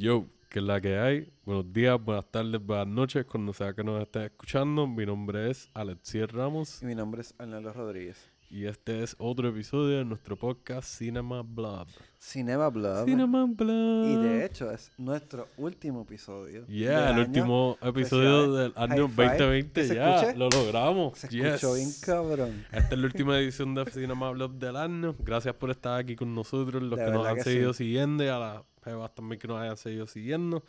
Yo, que es la que hay. Buenos días, buenas tardes, buenas noches, cuando sea que nos estén escuchando. Mi nombre es Alexier Ramos Y mi nombre es Arnaldo Rodríguez. Y este es otro episodio de nuestro podcast Cinema Blood. Cinema Blood. Cinema Blood. Y de hecho es nuestro último episodio. Yeah, el último episodio del año High five. 2020. ¿Que se Ya, lo logramos. Se Yes. escuchó bien cabrón. Esta es la última edición de Cinema Blood del año. Gracias por estar aquí con nosotros, los De que nos han que seguido sí. siguiendo y a las jevas también que nos hayan seguido siguiendo.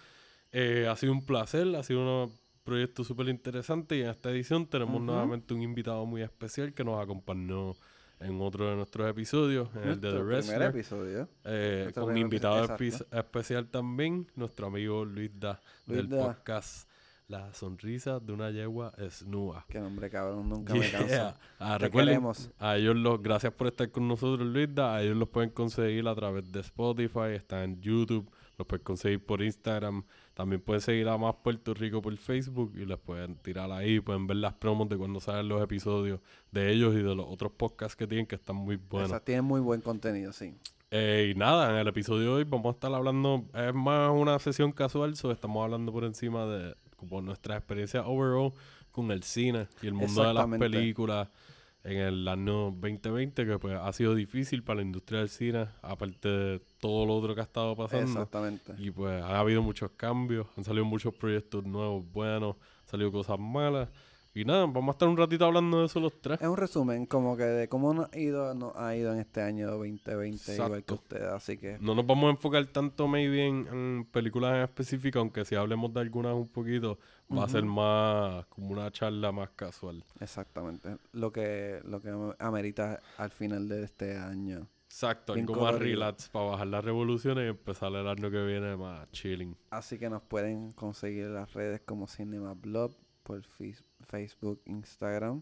Eh, ha sido un placer, ha sido un proyecto súper interesante y en esta edición tenemos nuevamente un invitado muy especial que nos acompañó en otro de nuestros episodios, en el de The Nuestro primer Wrestler. episodio. Eh, con primer invitado episodio, especial también, nuestro amigo Luis Da, del Luis Da. podcast La sonrisa de una yegua esnúa. Qué nombre cabrón, nunca me canso. Ah, Te recuerden, queremos. a ellos los, gracias por estar con nosotros, Luisda. A ellos los pueden conseguir a través de Spotify, está en YouTube, los pueden conseguir por Instagram. También pueden seguir a Más Puerto Rico por Facebook y les pueden tirar ahí, pueden ver las promos de cuando salen los episodios de ellos y de los otros podcasts que tienen que están muy buenos. O sea, tiene muy buen contenido, sí. Eh, y nada, en el episodio de hoy vamos a estar hablando, es más una sesión casual, so estamos hablando por encima de como nuestra experiencia overall con el cine y el mundo de las películas en el año 2020, que pues ha sido difícil para la industria del cine, aparte de todo lo otro que ha estado pasando. Exactamente. Y pues ha habido muchos cambios, han salido muchos proyectos nuevos, buenos, han salido cosas malas. Y nada, vamos a estar un ratito hablando de eso los tres. Es un resumen como que de cómo nos ha ido, nos ha ido en este año 2020, igual que Exacto. ustedes. Así que No nos vamos a enfocar tanto maybe en, en películas en específico, aunque si hablemos de algunas un poquito, va a ser más como una charla más casual. exactamente lo que lo que amerita al final de este año. Exacto, Bien algo más relax para bajar las revoluciones y empezar el año que viene más chilling. Así que nos pueden conseguir en las redes como Cinema Blog, por fis- Facebook, Instagram,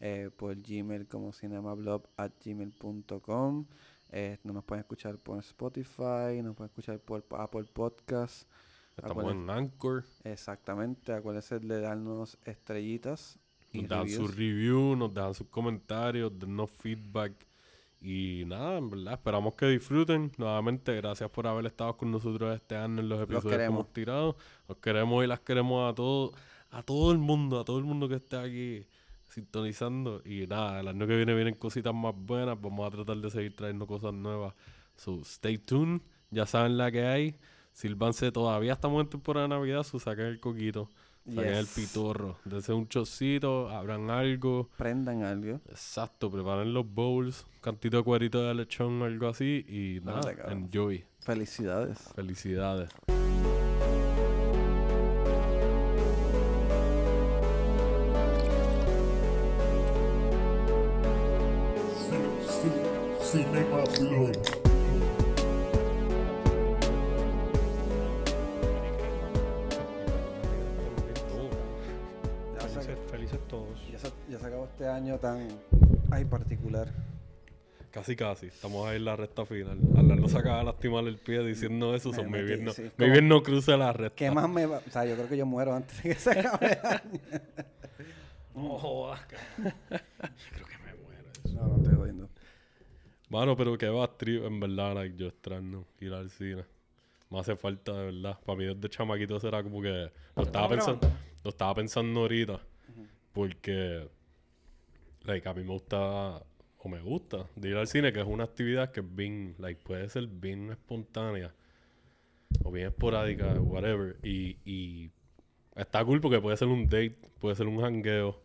eh, por Gmail como cinemablog at gmail.com. Eh, no nos pueden escuchar por Spotify, nos pueden escuchar por Apple Podcast. Estamos Acuérdense- en Anchor, Exactamente, acuérdense de darnos estrellitas y nos dan sus reviews, nos dan sus comentarios, dennos feedback. Y nada, en verdad, esperamos que disfruten. Nuevamente, gracias por haber estado con nosotros este año en los episodios que hemos tirado. Los queremos y las queremos a todos, a todo el mundo, a todo el mundo que esté aquí sintonizando. Y nada, el año que viene vienen cositas más buenas. Vamos a tratar de seguir trayendo cosas nuevas. So, stay tuned. Ya saben la que hay. Silvanse, todavía estamos en temporada de Navidad, so saquen el coquito. Saquen el pitorro. Dense un chocito, abran algo. Prendan algo. Exacto, preparen los bowls, un cantito de cuerito de lechón algo así y nada, enjoy. Felicidades. Felicidades. Año tan ay particular. Casi casi, estamos ahí en la recta final. Al no se acaba de lastimar el pie diciendo eso, Me son muy metí, bien no, sí, bien no cruce la recta. ¿Qué más me va? O sea, yo creo que yo muero antes de que se acabe el año. No jodas. Creo que me muero. eso. No, no estoy jodiendo. Mano, pero que va trip, en verdad, like, yo extraño ir al cine. Me hace falta, de verdad. Para mí desde chamaquito eso era como que... Lo estaba pensando, lo estaba pensando ahorita. Porque... Like, a mí me gusta... O me gusta de ir al cine, que es una actividad que es bien... Like, puede ser bien espontánea. O bien esporádica, whatever. Y... y está cool porque puede ser un date, puede ser un hangueo.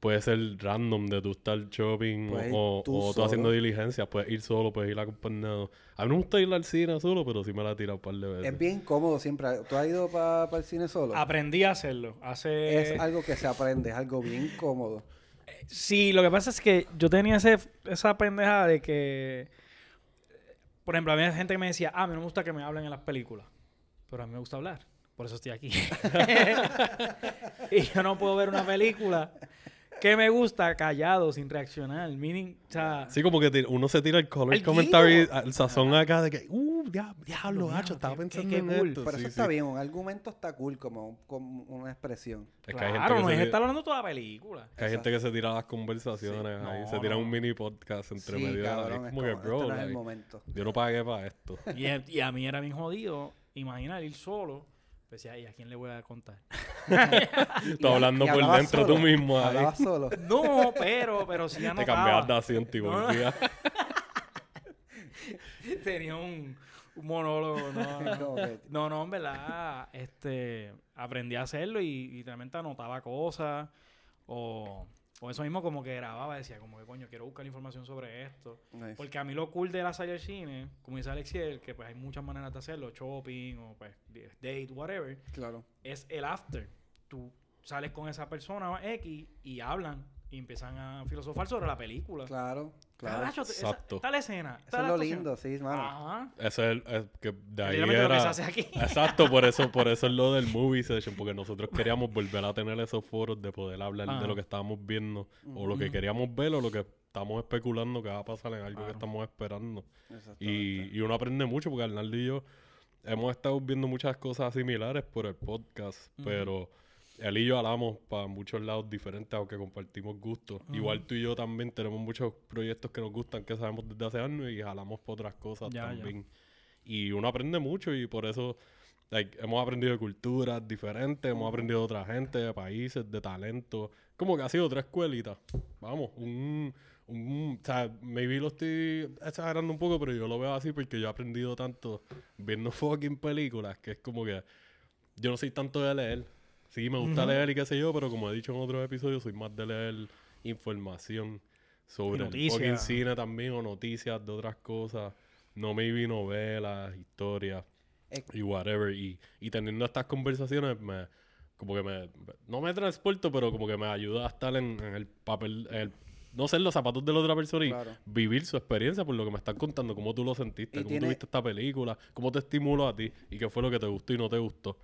Puede ser random de tú estar shopping Puedes o, tú o tú haciendo diligencias. Puedes ir solo, puedes ir acompañado. A mí me gusta ir al cine solo, pero sí me la he tirado un par de veces. Es bien cómodo siempre. ¿Tú has ido para el cine solo? Aprendí a hacerlo. Hace... Es algo que se aprende, es algo bien cómodo. Sí, lo que pasa es que yo tenía ese, esa pendejada de que... Por ejemplo, había gente que me decía, ah, a mí no me gusta que me hablen en las películas. Pero a mí me gusta hablar. Por eso estoy aquí. y yo no puedo ver una película que me gusta callado, sin reaccionar. Meaning, o sea... Sí, como que uno se tira el color El commentary, guido. el sazón acá de que, uh, dia- diablo, Diablo, hacho, estaba pensando qué- en qué cool. esto. Pero Sí, eso está sí. bien, un argumento está cool como, como una expresión. Es que hay gente claro, que no se es tira- estar hablando toda la película. que hay gente que se tira las conversaciones Sí. ahí, No, se tira no. un mini podcast entre sí, medio cabrón, es es como que, bro, este no es el like, momento. yo no pagué para esto. Y, y a mí era bien jodido. imaginar ir solo, pues ¿y a quién le voy a contar? Tú hablando y por dentro tú solo, mismo ahí. Hablabas solo. No, pero, pero sí Te anotaba. cambiabas de asiento y No. volvías. Tenía un, un monólogo, no, que- no, no, en verdad, este, aprendí a hacerlo y, y realmente anotaba cosas o, o eso mismo como que grababa, decía como que coño, quiero buscar información sobre esto. Nice. Porque a mí lo cool de la salir al cine, como dice Alexiel, que pues hay muchas maneras de hacerlo, shopping o pues date, whatever, Claro. es el after. Tú sales con esa persona X y hablan y empiezan a filosofar sobre la película. Claro, claro. Carajo, esa- Exacto. tal escena. Eso tal es lo actuación. lindo, sí, mano. Ajá. Ese es el, es que de ahí Literalmente lo que era... se hace aquí. Exacto, por eso, por eso es lo del movie session, porque nosotros queríamos volver a tener esos foros de poder hablar Ajá. de lo que estábamos viendo, o lo que queríamos ver, o lo que estamos especulando que va a pasar en algo que estamos esperando. Y, y uno aprende mucho, porque Arnaldo y yo hemos estado viendo muchas cosas similares por el podcast, pero él y yo hablamos para muchos lados diferentes, aunque compartimos gustos. Igual tú y yo también tenemos muchos proyectos que nos gustan, que sabemos desde hace años, y jalamos por otras cosas Ya, ya. también. Y uno aprende mucho, y por eso like, hemos aprendido de culturas diferentes, hemos aprendido de otra gente, de países, de talento. Como que ha sido otra escuelita. Vamos, un, un... O sea, maybe lo estoy exagerando un poco, pero yo lo veo así porque yo he aprendido tanto viendo fucking películas que es como que yo no soy tanto de leer. Sí, me gusta Ujú. leer y qué sé yo, pero como he dicho en otros episodios, soy más de leer información sobre el fucking cine también o noticias de otras cosas. No maybe novelas, historias Es- y whatever. Y, y teniendo estas conversaciones me como que me no me transporto, pero como que me ayuda a estar en, en el papel, en el- no ser los zapatos de la otra persona y Claro. vivir su experiencia por lo que me están contando, cómo tú lo sentiste, cómo tiene- tú viste esta película, cómo te estimuló a ti y qué fue lo que te gustó y no te gustó.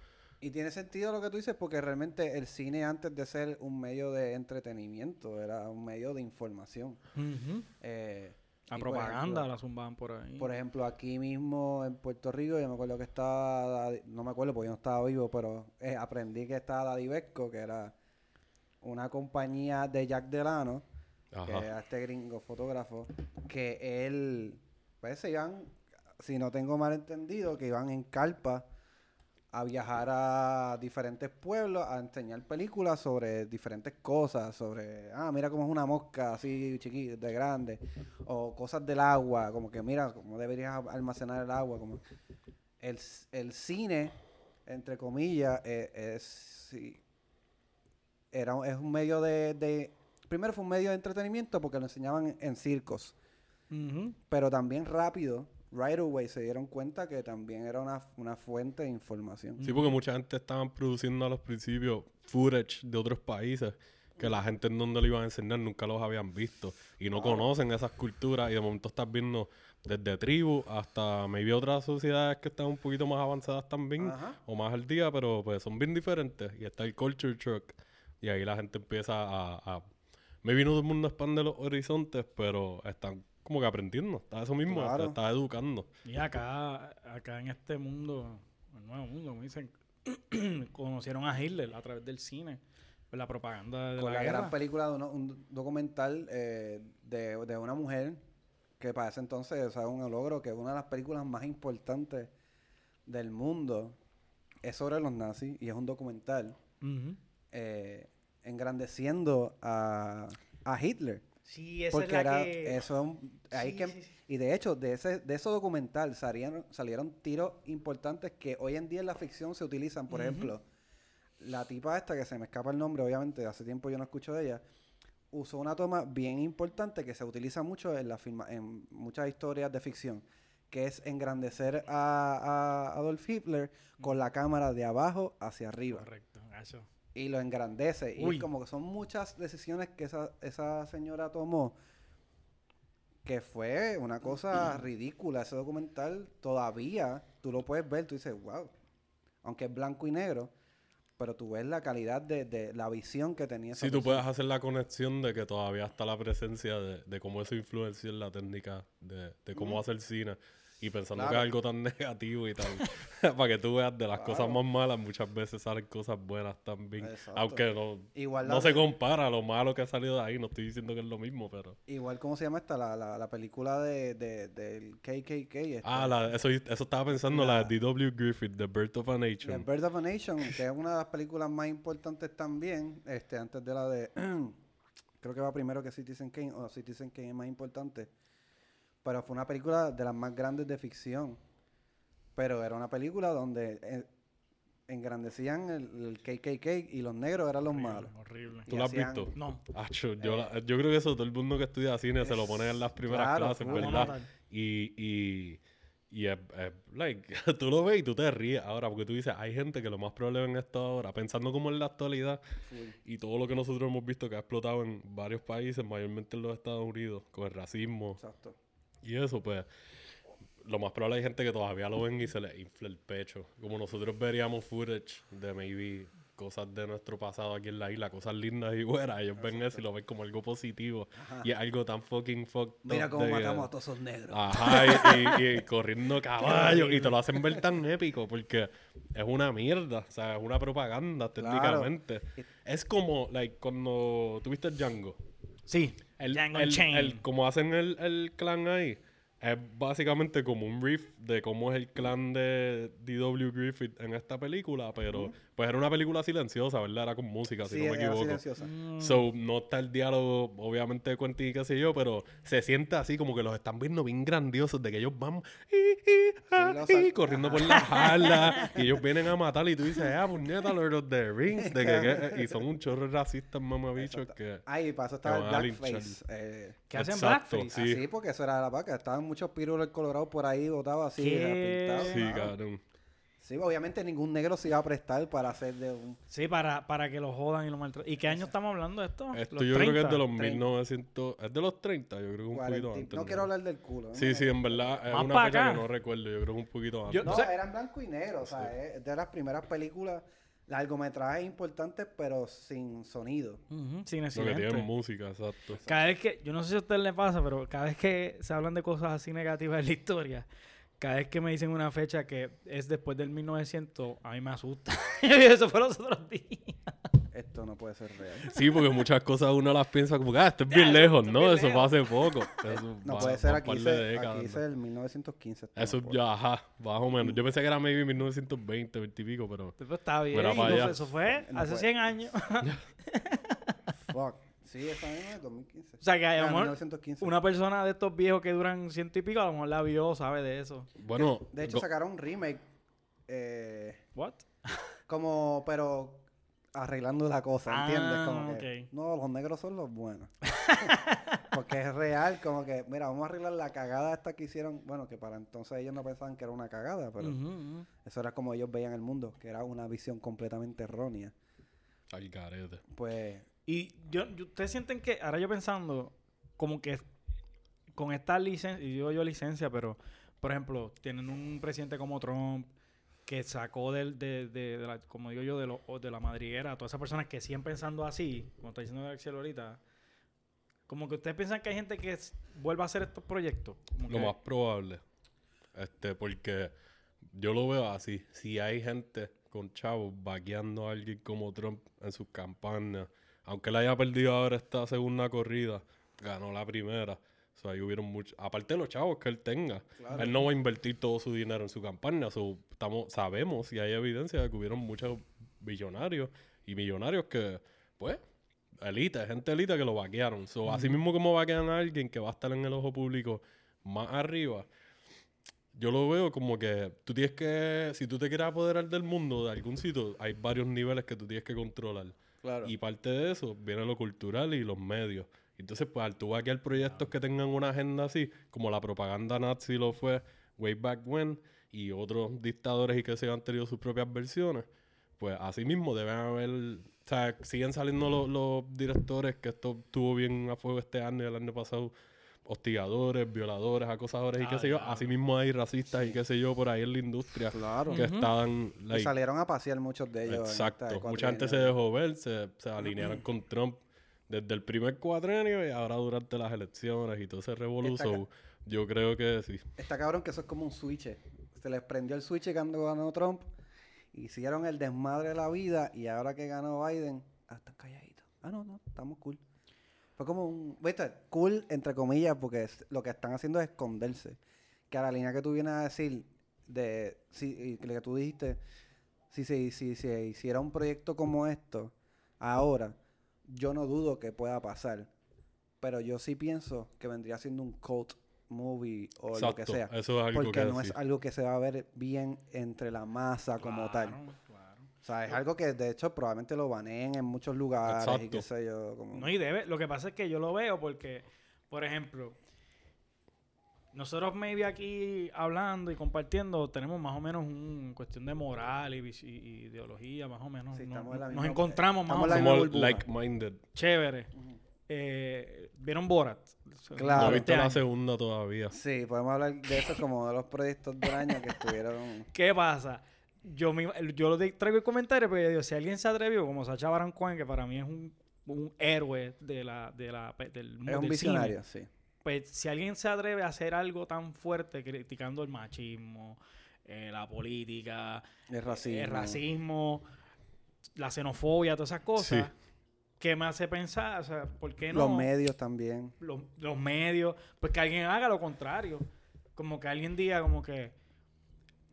Y tiene sentido lo que tú dices porque realmente el cine antes de ser un medio de entretenimiento era un medio de información. Eh, La propaganda ejemplo- la zumbaban por ahí. Por ejemplo, aquí mismo en Puerto Rico, yo me acuerdo que estaba, no me acuerdo porque yo no estaba vivo, pero eh, aprendí que estaba Daddy Vesco, que era una compañía de Jack Delano, que era este gringo fotógrafo, que él, pues se iban, si no tengo mal entendido, que iban en carpa a viajar a diferentes pueblos a enseñar películas sobre diferentes cosas, sobre, ah, mira cómo es una mosca así chiquita, de grande, o cosas del agua, como que mira cómo deberías almacenar el agua, como el, el cine, entre comillas, eh, es, sí, era, un- es un medio de, de, primero fue un medio de entretenimiento porque lo enseñaban en, circos, pero también rápido, right away, se dieron cuenta que también era una, una fuente de información. Sí, porque mucha gente estaban produciendo a los principios footage de otros países que la gente en donde lo iban a enseñar nunca los habían visto y no conocen esas culturas y de momento estás viendo desde tribus hasta maybe otras sociedades que están un poquito más avanzadas también Ajá. o más al día, pero pues son bien diferentes y está el culture shock y ahí la gente empieza a, a maybe no todo el mundo expande los horizontes, pero están como que aprendiendo, está eso mismo, Claro. está educando. Y acá, acá en este mundo, el nuevo mundo, como dicen, conocieron a Hitler a través del cine, por la propaganda de con la, la guerra. gran película de uno- un documental eh, de, de una mujer que para ese entonces o sea, un logro que una de las películas más importantes del mundo es sobre los nazis y es un documental eh, engrandeciendo a, a Hitler Sí, esa porque es la era que... eso es un- ahí Sí, que sí, sí. y de hecho de ese de ese documental salieron salieron tiros importantes que hoy en día en la ficción se utilizan por ejemplo la tipa esta que se me escapa el nombre obviamente hace tiempo yo no escucho de ella usó una toma bien importante que se utiliza mucho en la firma, en muchas historias de ficción que es engrandecer a, a Adolf Hitler con la cámara de abajo hacia arriba Correcto, eso. Y lo engrandece. Y es como que son muchas decisiones que esa, esa señora tomó que fue una cosa ridícula. Ese documental todavía tú lo puedes ver, tú dices, wow. Aunque es blanco y negro, pero tú ves la calidad de, de la visión que tenía esa Sí, tú puedes hacer la conexión de que todavía está la presencia de, de cómo eso influencia en la técnica de, de cómo hacer cine. Y pensando que es algo tan negativo y tan... para que tú veas de las cosas más malas, muchas veces salen cosas buenas también. Exacto. Aunque no, Igual, no se compara lo malo que ha salido de ahí. No estoy diciendo que es lo mismo, pero... igual ¿cómo se llama esta? La, la, la película de, de, del KKK. esta. Ah, la- eso, eso estaba pensando, la, La- de D.W. Griffith, The Birth of a The Nation. Birth of a Nation, que es una de las películas más importantes también, este, antes de la de, creo que va primero que Citizen Kane, o Citizen Kane es más importante, pero fue una película de las más grandes de ficción, pero era una película donde eh, engrandecían el, el KKK y los negros eran los malos. Horrible. ¿Tú lo has visto? No. Acho, yo, la- yo creo que eso todo el mundo que estudia cine se lo pone en las primeras Claro, clases. ¿verdad? Y, y, y es, es, like, tú lo ves y tú te ríes ahora, porque tú dices, hay gente que lo más probable en esto ahora, pensando como en la actualidad y todo lo que nosotros hemos visto que ha explotado en varios países, mayormente en los Estados Unidos, con el racismo Exacto. Y eso, pues, lo más probable hay gente que todavía lo ven y se le infla el pecho. Como nosotros veríamos footage de maybe cosas de nuestro pasado aquí en la isla, cosas lindas y buenas, ellos ven eso y lo ven como algo positivo y es algo tan fucking fucked Mira cómo que- matamos a todos esos negros. Ajá, y, y- y corriendo caballos. Y te lo hacen ver tan épico porque es una mierda. O sea, es una propaganda técnicamente. Es como, like, cuando tuviste Django. Sí. El, el- el- como hacen el, el clan ahí. Es básicamente como un riff de cómo es el clan de D.W. Griffith en esta película, pero pues era una película silenciosa, ¿verdad? Era con música, si sí, no me era equivoco. silenciosa. Mm. So, no está el diálogo, obviamente, de Quentin y qué sé yo, pero se siente así como que los están viendo bien grandiosos, de que ellos van y, y, ah, y, corriendo por la jarla y ellos vienen a matar y tú dices, ah, puñeta, Lord of the Rings, de que, que- y son un chorro de racistas mamabichos que... Ay, para eso estaba el blackface. eh, ¿Qué hacen Exacto, blackface? Sí. Así, porque eso era la vaca. Estaban muchos pirulos colorados por ahí, botados así, pintados. Sí, cabrón. Sí, obviamente ningún negro se iba a prestar para hacer de un... Sí, para, para que lo jodan y lo maltraten. ¿Y qué año estamos hablando de esto? Esto ¿Los yo creo que es 30? de los 30. 1900... Es de los 30, yo creo que un 40 poquito antes. no quiero hablar del culo. ¿no? Sí, sí, en verdad es Más una fecha acá. que no recuerdo, yo creo que un poquito antes. Yo- No, O sea- eran blanco y negro, o sea, es de las primeras películas, largometrajes importantes, pero sin sonido. Sin Lo que accidente. tienen música, exacto. Cada vez que, yo no sé si a usted le pasa, pero cada vez que se hablan de cosas así negativas en la historia, cada vez que me dicen una fecha que es después del 1900, a mí me asusta. Eso fue los otros días. Esto no puede ser real. Sí, porque muchas cosas uno las piensa como que, ah, esto es bien lejos, ¿no? bien Eso fue hace poco. Eso No va- puede ser, aquí décadas, aquí ¿no? dice el 1915. esto Eso no ya, ajá, más o menos. Yo pensé que era maybe 1920, 20 y pico, pero... Pero está bien. Allá. eso fue No hace puede. 100 años. Fuck. Sí, esa misma es 2015. o sea, que a lo mejor 1915. una persona de estos viejos que duran ciento y pico, a lo mejor la vio, sabe de eso. Bueno, De hecho, sacaron un remake. eh, ¿What? como, pero arreglando la cosa, ¿entiendes? Ah, Como que, no, los negros son los buenos. Porque es real, como que, mira, vamos a arreglar la cagada esta que hicieron. Bueno, que para entonces ellos no pensaban que era una cagada, pero eso era como ellos veían el mundo, que era una visión completamente errónea. al garete. Pues, Y yo, yo- ustedes sienten que, ahora yo pensando, como que con esta licencia, y digo yo licencia, pero, por ejemplo, tienen un presidente como Trump que sacó del, de, de, de la, como digo yo, de, lo, de la madriguera a todas esas personas que siguen pensando así, como está diciendo Axel ahorita, como que ustedes piensan que hay gente que vuelva a hacer estos proyectos. Como Lo que- más probable. Este, porque yo lo veo así. Si hay gente con chavos vaqueando a alguien como Trump en sus campañas, aunque él haya perdido ahora esta segunda corrida, ganó la primera. O sea, ahí hubieron muchos. Aparte de los chavos que él tenga, él no va a invertir todo su dinero en su campaña. So, estamos, sabemos y hay evidencia de que hubieron muchos billonarios y millonarios que, pues, élite, gente élite que lo vaquearon. So, Así mismo como vaquean a alguien que va a estar en el ojo público más arriba, yo lo veo como que tú tienes que, si tú te quieres apoderar del mundo de algún sitio, hay varios niveles que tú tienes que controlar. Y parte de eso viene lo cultural y los medios. Entonces, pues al tú vaquear proyectos que tengan una agenda así, como la propaganda nazi lo fue way back when, y otros dictadores y que se han tenido sus propias versiones, pues así mismo deben haber, o sea, siguen saliendo los, los directores que esto tuvo bien a fuego este año y el año pasado, hostigadores, violadores, acosadores y qué Ah, sé yo. diablo. Así mismo hay racistas y qué sé yo por ahí en la industria Claro. que estaban... Y like, salieron a pasear muchos de ellos. Exacto. esta Mucha gente se dejó ver, se, se alinearon con Trump Desde el primer cuatrenio y ahora durante las elecciones y todo ese revolución, yo creo que sí. Está cabrón que eso es como un switch. Se les prendió el switch cuando ganó Trump. Hicieron el desmadre de la vida y ahora que ganó Biden, ah, están calladitos. Ah, no, no, estamos cool. Fue como un, ¿viste? Cool, entre comillas, porque es- lo que están haciendo es esconderse. Que a la línea que tú vienes a decir, de, si, lo que tú dijiste, si se si, si, hiciera un proyecto como esto, ahora, yo no dudo que pueda pasar. Pero yo sí pienso que vendría siendo un cult movie o lo que sea. Eso es algo Porque que no es algo que se va a ver bien entre la masa como tal. O sea, es algo que de hecho probablemente lo baneen en muchos lugares y Exacto. qué sé yo. Como... No, y debe. Lo que pasa es que yo lo veo porque, por ejemplo, nosotros maybe aquí hablando y compartiendo tenemos más o menos un cuestión de moral y, y- y ideología, más o menos. Sí, Nos- estamos en la nos misma- encontramos más o en la menos. like-minded. Chévere. Eh, ¿Vieron Borat? Claro. No he Este visto la año. segunda todavía. Sí, podemos hablar de eso como de los proyectos del año que estuvieron... ¿Qué pasa? Yo, me, yo lo di- traigo el comentario porque yo digo, si alguien se atrevió, como Sacha Baron Cohen, que para mí es un, un héroe de la, de la, del mundo Es un visionario, cine, sí. pues si alguien se atreve a hacer algo tan fuerte criticando el machismo, eh, la política, El racismo. el racismo, la xenofobia, todas esas cosas, Sí. ¿qué me hace pensar? O sea, ¿por qué no? Los medios también. los, los medios, pues que alguien haga lo contrario. Como que alguien diga como que,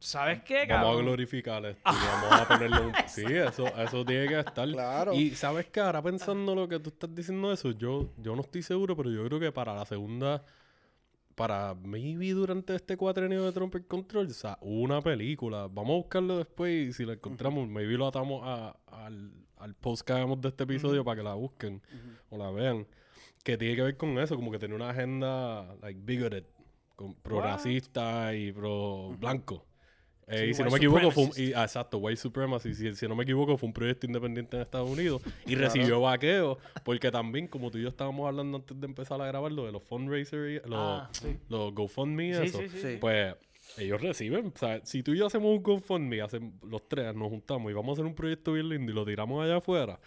¿sabes qué, Vamos a glorificar esto. y vamos a ponerle un... Sí, eso, eso tiene que estar. Claro. Y sabes que ahora pensando lo que tú estás diciendo eso, yo, yo no estoy seguro, pero yo creo que para la segunda, para maybe durante este cuatrenio de Trump en Control, o sea, una película, vamos a buscarlo después y si la encontramos, maybe lo atamos a- al, al post que hagamos de este episodio para que la busquen o la vean, que tiene que ver con eso, como que tiene una agenda like bigoted, con, pro What? racista y pro blanco. Eh, y si no me equivoco, fue un, supremacist. y- ah, exacto, White Supremacy. Si, si no me equivoco, fue un proyecto independiente en Estados Unidos y recibió vaqueo. Porque también, como tú y yo estábamos hablando antes de empezar a grabar, lo de los fundraisers, los, Ah, sí. los GoFundMe Sí, eso, sí, pues ellos reciben. O sea, si tú y yo hacemos un GoFundMe, hacen, los tres nos juntamos y vamos a hacer un proyecto bien lindo y lo tiramos allá afuera.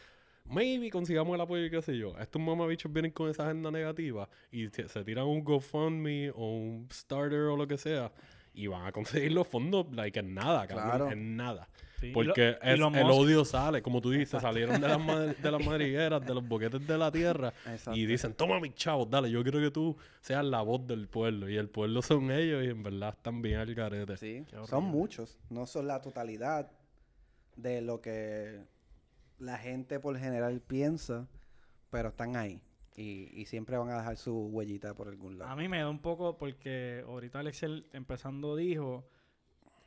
Maybe consigamos el apoyo y qué sé yo. Estos mamabichos vienen con esa agenda negativa y se tiran un GoFundMe o un Starter o lo que sea y van a conseguir los fondos like en nada, cabrón, Claro. en nada. Sí, y Porque lo- y es- los el odio sale, como tú dijiste, salieron de las, de las madrigueras, de los boquetes de la tierra Exacto. y dicen, toma mis chavos, dale, yo quiero que tú seas la voz del pueblo. Y el pueblo son ellos y en verdad están bien al garete. Sí, Qué son muchos. No son la totalidad de lo que la gente por general piensa, pero están ahí. Y, y siempre van a dejar su huellita por algún lado. A mí me da un poco porque ahorita Alexel empezando dijo,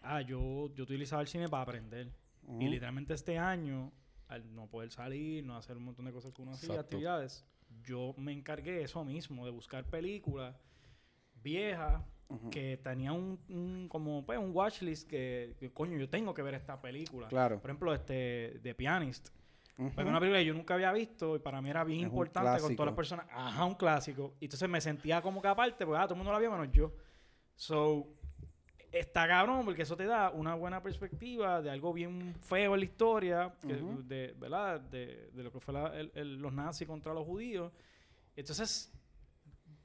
ah, yo, yo utilizaba el cine para aprender. Y literalmente este año, al no poder salir, no hacer un montón de cosas que uno hacía, actividades, yo me encargué de eso mismo, de buscar películas viejas que tenían un, un- como pues, un watchlist que, que, coño, yo tengo que ver esta película. Claro. Por ejemplo, este The Pianist. Porque es una película que yo nunca había visto y para mí era bien Es importante con todas las personas. Ajá, un clásico. Y entonces me sentía como que aparte, porque ah, todo el mundo la vio menos yo. So, está cabrón porque eso te da una buena perspectiva de algo bien feo en la historia, que- Ujú. de, ¿verdad? De, de lo que fue la- el- el- los nazis contra los judíos. Entonces,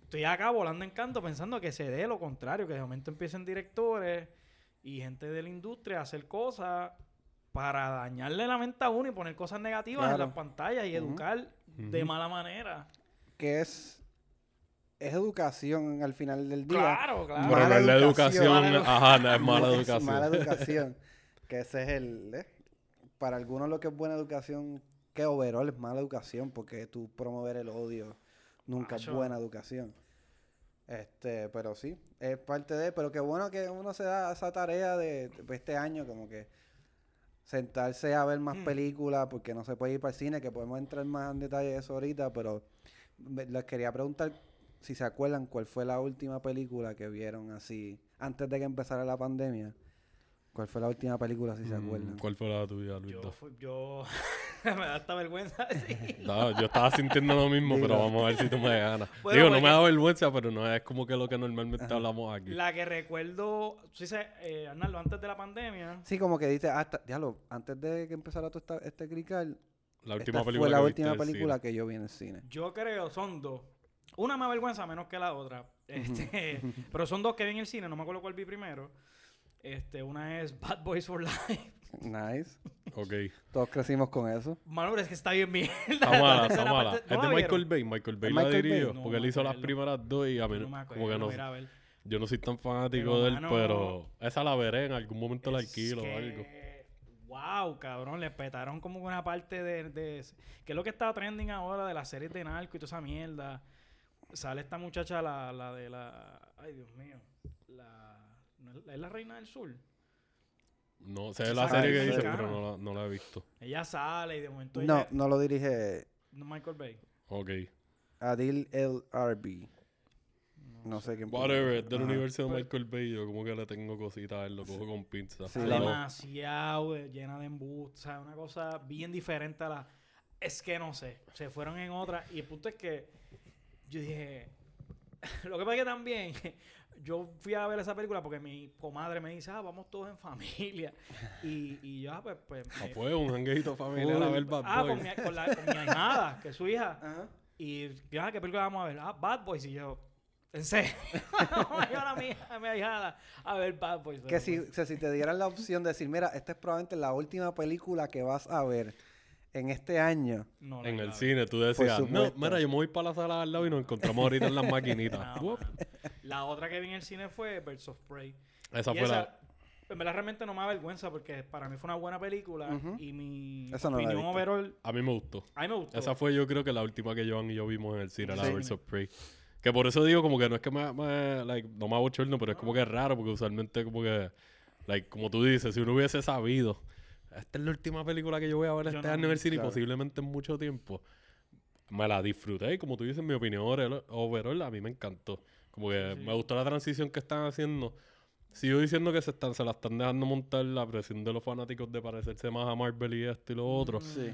estoy acá volando en canto pensando que se dé lo contrario, que de momento empiecen directores y gente de la industria a hacer cosas para dañarle la mente a uno y poner cosas negativas en las pantallas y educar de mala manera. Que es, es educación al final del día. Claro, claro. Pero no Mala es la educación. ajá, no es mala Es educación. mala educación. que ese es el... ¿eh? Para algunos lo que es buena educación, que overall es mala educación, porque tú promover el odio nunca es buena educación. Este, pero sí, es parte de, pero qué bueno que uno se da esa tarea de, de este año, como que sentarse a ver más Hmm. películas, porque no se puede ir para el cine, que podemos entrar más en detalle de eso ahorita, pero me- les quería preguntar si se acuerdan cuál fue la última película que vieron así, antes de que empezara la pandemia. ¿Cuál fue la última película, si se Mm, acuerdan? ¿Cuál fue la tuya, Luis? Yo, fui- yo me da esta vergüenza. sí. No, yo estaba sintiendo lo mismo, pero vamos a ver si tú me ganas. Bueno, Digo, no porque- me da vergüenza, pero no es como que lo que normalmente Ajá. hablamos aquí. La que recuerdo, sí sé, eh, Arnaldo, antes de la pandemia, Sí, como que dice, hasta, diablo, antes de que empezara todo esta, este crical, La última Esta película fue la última en el película que yo vi en el cine. Yo creo, son dos. Una me avergüenza menos que la otra. Este, pero son dos que vi en el cine, no me acuerdo cuál vi primero. Este, una es Bad Boys for Life. Nice. Ok. Todos crecimos con eso. Mano, pero es que está bien bien. Está mala, está mala. Es de Michael Bay. Michael Bay la dirigió. No porque él hizo las primeras dos y a mí No me como que no... mira, a ver. Yo no soy tan fanático Pero, de él, mano, pero esa la veré en algún momento la alquilo o algo. Wow, cabrón, le petaron como una parte de, de- que es lo que está trending ahora de las series de narco y toda esa mierda. Sale esta muchacha, la, la de la. Ay, Dios mío. La. ¿no es- ¿Es la reina del sur? No sé la serie que dice, pero no la, no la he visto. Ella sale y de momento. No, ella- no lo dirige no, Michael Bay. Ok. Adil El Arbi. No sé quién. Whatever, es del universo de Michael Bay. Yo como que le tengo cositas a él, lo cojo con pinza. Sí, Está la- demasiado eh, llena de embustes, o sea, una cosa bien diferente a la... Es que no sé, se fueron en otra y el punto es que yo dije, lo que pasa es que también yo fui a ver esa película porque mi comadre me dice, ah, vamos todos en familia y, y yo, ah, pues... pues me- fue un jangueito familiar a ver Bad ah, Boys. con mi, con, la, con mi ahijada, que es su hija. Ajá. Y yo, ah, ¿qué película vamos a ver? Ah, Bad Boys. Y yo, en serio, vamos a llevar a mi, a mi ahijada a ver Bad Boys. Que si, pues, o sea, si te dieran la opción de decir, mira, esta es probablemente la última película que vas a ver en este año. no En el cine tú decías, no, mira, yo me voy para la sala al lado y nos encontramos ahorita en las maquinitas. No. La otra que vi en el cine fue Birds of Prey. Esa Y fue esa, la... en verdad, realmente no me avergüenza porque para mí fue una buena película y mi Esa no opinión overall, A mí me gustó. a mí me gustó. Esa fue yo creo que la última que Joan y yo vimos en el cine, la Sí. Birds of Prey. Que por eso digo como que no es que me, me like, no me abochorno, pero es como que es raro porque usualmente como que, like, como tú dices, si uno hubiese sabido, esta es la última película que yo voy a ver Yo este no, año en el cine claro. y posiblemente en mucho tiempo, me la disfruté y como tú dices, mi opinión overall, overall, a mí me encantó. Como que Sí. me gustó la transición que están haciendo. Sigo diciendo que se están se la están dejando montar la presión de los fanáticos de parecerse más a Marvel y esto y lo otro. Mm. Sí.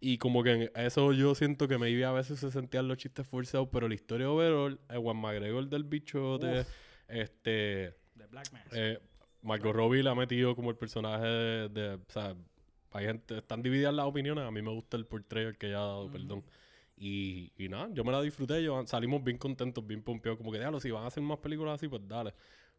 Y como que en eso yo siento que maybe a veces se sentían los chistes forzados, pero la historia overall, Juan McGregor del bichote, este, The Black Mask. eh, Margot Robbie la ha metido como el personaje de, de- o sea, hay gente, están divididas las opiniones, a mí me gusta el portrayal que ella ha dado, perdón. Y, y nada, yo me la disfruté, yo, salimos bien contentos, bien pompeados, como que déjalo, si van a hacer más películas así, pues dale.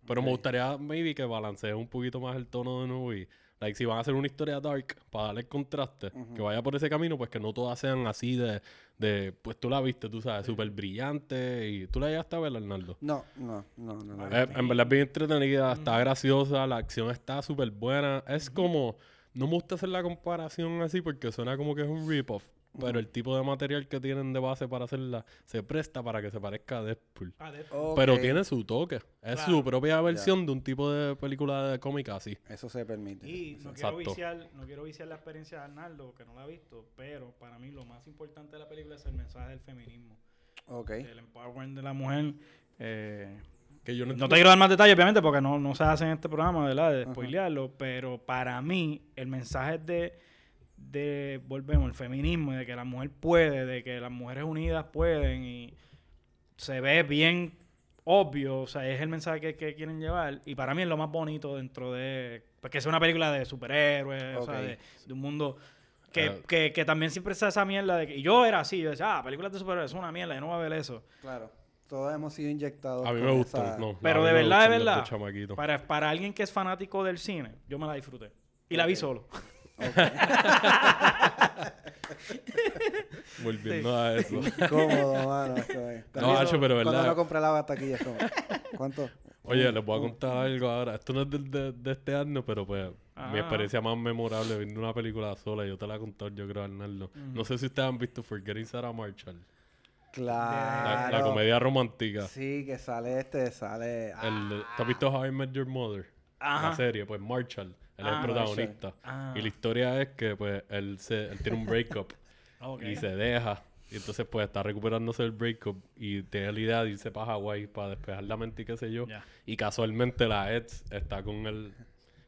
Pero me Ok. gustaría maybe que balancee un poquito más el tono de nuevo y, like, si van a hacer una historia dark, para darle el contraste, que vaya por ese camino, pues que no todas sean así de, de pues tú la viste, tú sabes, súper brillante y tú la llegaste a ver, Arnaldo. No, no, no, no. no. Eh, en verdad es bien entretenida, está graciosa, la acción está súper buena. Es como, no me gusta hacer la comparación así porque suena como que es un rip-off, pero el tipo de material que tienen de base para hacerla se presta para que se parezca a Deadpool. Ah, Pero tiene su toque, es Claro. su propia versión de un tipo de película de cómica así. Eso se permite. Y no quiero, viciar, no quiero viciar la experiencia de Arnaldo, que no la ha visto, pero para mí lo más importante de la película es el mensaje del feminismo, Ok. el empowerment de la mujer. Eh, Que yo no, no te quiero dar más detalles, obviamente, porque no, no se hace en este programa, ¿verdad? De spoilearlo, pero para mí el mensaje de, de, volvemos, el feminismo, de que la mujer puede, de que las mujeres unidas pueden y se ve bien obvio, o sea, es el mensaje que, que quieren llevar y para mí es lo más bonito dentro de, porque es una película de superhéroes, o sea, de, de un mundo que, Ah. que, que también siempre está esa mierda de que, y yo era así, yo decía, ah, películas de superhéroes es una mierda, yo no voy a ver eso. Claro. Todos hemos sido inyectados. a mí me esa- gustan, no. Pero de verdad, de verdad. Para, para alguien que es fanático del cine, yo me la disfruté. Y la vi solo. Volviendo a eso. Cómodo, mano. es. No, Cuando- Hacho, pero Cuando verdad. no compré la taquilla, es como, ¿cuánto? Oye, les voy a contar algo ahora. Esto no es de, de este año, pero pues mi Ah. experiencia más memorable viendo una película sola. Yo te la he contado, yo creo, Arnaldo. No sé si ustedes han visto Forgetting Sarah Marshall. La, Claro. la comedia romántica. Sí, que sale este, sale... ah, El, ¿Tú has visto How I Met Your Mother? Ajá. La serie, pues Marshall. Él es Ah, el protagonista. Ah. Y la historia es que pues él, se, él tiene un breakup Ok. y se deja. Y entonces pues está recuperándose del breakup y tiene la idea de irse para Hawái para despejar la mente y qué sé yo. Y casualmente la ex está con el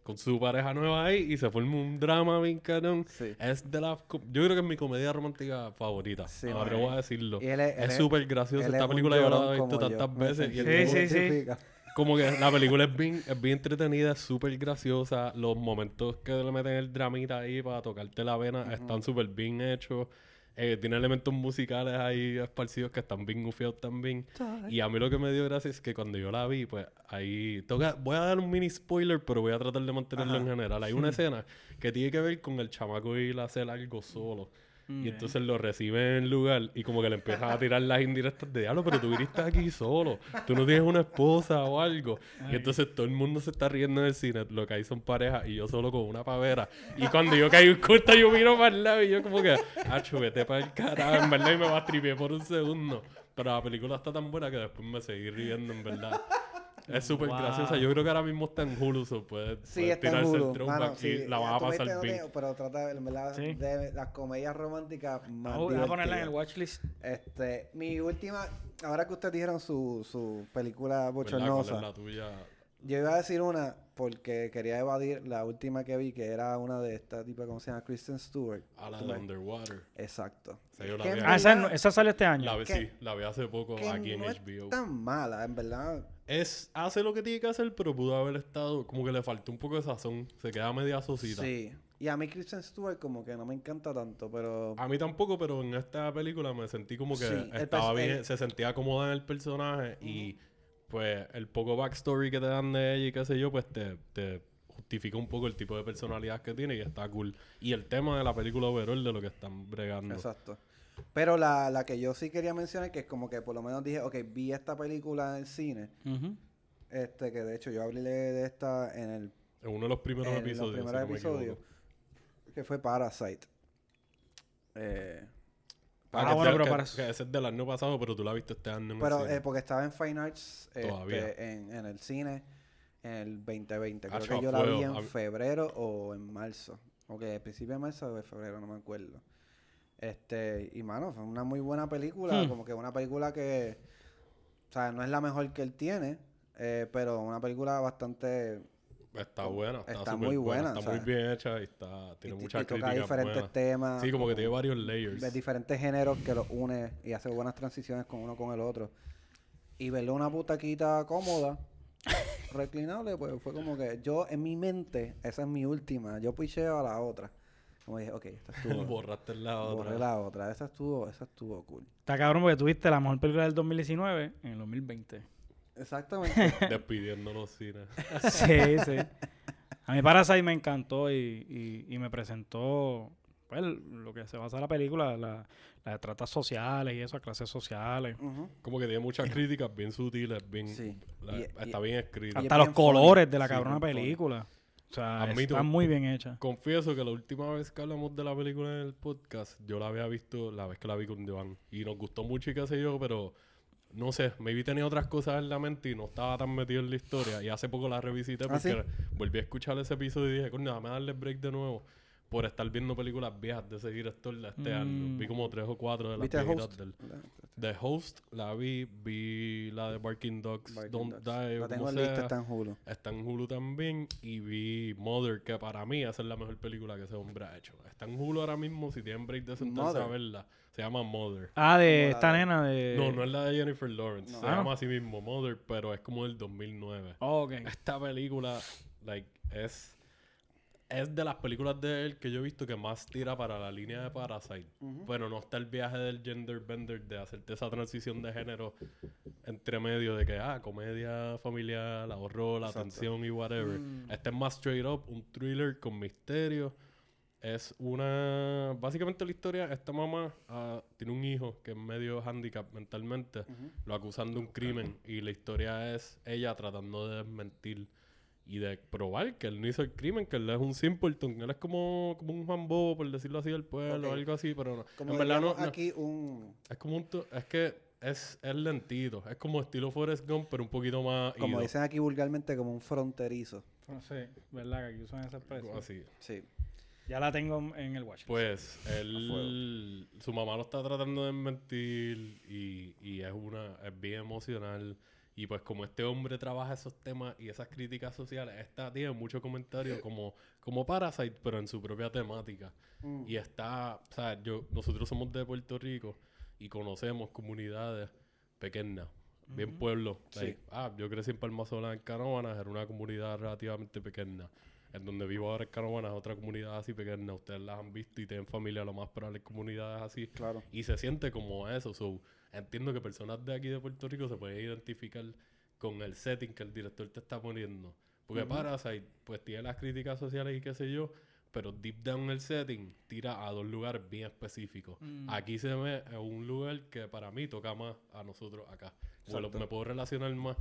con su pareja nueva ahí y se forma un drama bien. Sí. Es de la yo creo que es mi comedia romántica favorita. Sí, Ahora voy a decirlo. Y él es- él Es es- súper graciosa él esta película yo la he visto yo. tantas veces y el Sí, tipo- sí, sí. Como que la película es bien, es bien entretenida, es súper graciosa. Los momentos que le meten el dramita ahí para tocarte la vena están súper bien hechos. Eh, tiene elementos musicales ahí esparcidos que están bien gufiados también. Y a mí lo que me dio gracia es que cuando yo la vi, pues ahí... Toca, voy a dar un mini spoiler, pero voy a tratar de mantenerlo en general. Hay una escena que tiene que ver con el chamaco ir a hacer algo solo. Y entonces lo recibe en el lugar y como que le empiezan a tirar las indirectas de diablo, pero tú viniste aquí solo. Tú no tienes una esposa o algo. Y entonces todo el mundo se está riendo en el cine. Lo que hay son parejas y yo solo con una pavera. Y cuando yo caí en cuenta, yo miro para el lado y yo como que, ah, vete para el carajo, en verdad, y me bastripié por un segundo. Pero la película está tan buena que después me seguí riendo, en verdad. Es súper Wow. graciosa. Yo creo que ahora mismo está en Hulu, so puede, Sí, puede está en tirarse Hulu. el throwback Mano, y sí, la ya vas a pasar no bien. Pero trata, en verdad, Sí. de las comedias románticas más voy a ponerla en el watchlist. Este, mi última, ahora que ustedes dijeron su, su película ¿Verdad? ¿Cuál es bochornosa, la tuya? yo iba a decir una porque quería evadir la última que vi, que era una de esta tipo, ¿cómo se llama? Kristen Stewart. A la Tú de Underwater. Exacto. Esa yo la vi en Ah, esa, esa sale este año. La vi, sí, la vi hace poco que aquí en no es HBO. tan mala, en verdad. Es, hace lo que tiene que hacer, pero pudo haber estado, como que le faltó un poco de sazón. Se queda media sosita. Sí. Y a mí Kristen Stewart como que no me encanta tanto, pero... A mí tampoco, pero en esta película me sentí como que Sí, estaba bien, el- se sentía cómoda en el personaje y pues el poco backstory que te dan de ella y qué sé yo, pues te, te justifica un poco el tipo de personalidad que tiene y está cool. Y el tema de la película overall de lo que están bregando. Exacto. Pero la, la que yo sí quería mencionar, que es como que por lo menos dije, ok, vi esta película en el cine, este que de hecho yo hablé de esta en el En uno de los primeros en los episodios. si primeros episodios, que fue Parasite. Eh, Ah, que bueno, pero que- para- que ese es del año pasado, pero tú la viste este año en el pero cine. eh, porque estaba en Fine Arts este, Todavía. en, en el cine en el 2020. Creo Acho, que yo la vi en febrero o en marzo. Ok, al principio de marzo o de febrero, no me acuerdo. Este, y mano, fue una muy buena película, Hmm. como que una película que, o sea, no es la mejor que él tiene, eh, pero una película bastante Está buena, está, Está súper muy buena, Está muy bien hecha y está, tiene y, muchas y toca diferentes buenas. temas. Sí, como que tiene varios layers. de diferentes géneros que los une y hace buenas transiciones con uno con el otro. Y verle una butaquita cómoda, reclinable, pues fue como que yo en mi mente, esa es mi última, yo picheo a la otra. Como dije, ok, esta estuvo. Borraste la otra. borré la otra, esa estuvo, esa estuvo cool. Está cabrón porque tuviste la mejor película del 2019 en el 2020. Exactamente. Despidiendo los cines. Sí, sí. A mí Parasite me encantó y, y, y me presentó pues, lo que se basa en la película, la, las tratas sociales y eso, clases sociales. Como que tiene muchas críticas bien sutiles, bien... Sí. la- Y- está y- bien escrita. Hasta es los funny. colores de la Sí, cabrona película. O sea, Admito- está muy bien hecha. Confieso que la última vez que hablamos de la película en el podcast, yo la había visto la vez que la vi con Joan. Y nos gustó mucho y qué sé yo, pero... No sé, maybe tenía otras cosas en la mente y no estaba tan metido en la historia. Y hace poco la revisité ¿Ah, porque sí? volví a escuchar ese episodio y dije, coño, dame darle break de nuevo. Por estar viendo películas viejas de ese director de este Mm. año. Vi como tres o cuatro de las ¿Viste viejitas del... The Host la vi, vi la de Barking Dogs, Barking Don't Dogs. Die, La tengo en lista, está en Hulu. Está en Hulu también y vi Mother, que para mí esa es la mejor película que ese hombre ha hecho. Está en Hulu ahora mismo, si tienen break de sentarse a verla. Se llama Mother. Ah, de esta de- nena de... No, no es la de Jennifer Lawrence. No. Se Ah, llama así mismo Mother, pero es como del 2009. Oh, ok. Esta película, like, es... Es de las películas de él que yo he visto que más tira para la línea de Parasite. Pero no está el viaje del gender bender de hacerte esa transición de género entre medio de que, ah, comedia familiar, la horror, la Exacto. tensión y whatever. Mm. Este es más straight up, un thriller con misterio. Es una... Básicamente la historia, esta mamá ah, tiene un hijo que es medio handicap mentalmente. Lo acusan de un crimen y la historia es ella tratando de desmentir y de probar que él no hizo el crimen, que él es un simpleton, él es como, como un jambo, por decirlo así, del pueblo, Ok. algo así, pero no. Como en verdad no, no. aquí un... Es como un... Es que es, es lentito, es como estilo Forrest Gump, pero un poquito más... Como ido, dicen aquí vulgarmente, como un fronterizo. No sé, ¿verdad? Que aquí usan esa expresión. así. Sí. Ya la tengo en el watch. Pues él, su mamá lo está tratando de mentir y, y es una, es bien emocional. Y pues como este hombre trabaja esos temas y esas críticas sociales, esta tiene mucho comentario como, como Parasite, pero en su propia temática. Mm. Y está, o sea, yo, nosotros somos de Puerto Rico y conocemos comunidades pequeñas bien pueblo. Sí. Ah, yo crecí en Palma Sola, en Canóvanas, era una comunidad relativamente pequeña. En donde vivo ahora en Canóvanas, otra comunidad así pequeña. Ustedes las han visto y tienen familia, lo más probable comunidades así. Claro. Y se siente como eso. So, entiendo que personas de aquí de Puerto Rico se pueden identificar con el setting que el director te está poniendo. Porque Parasite, pues tiene las críticas sociales y qué sé yo, pero deep down el setting tira a dos lugares bien específicos. Mm. Aquí se ve un lugar que para mí toca más a nosotros acá. Lo- Exacto. me puedo relacionar más.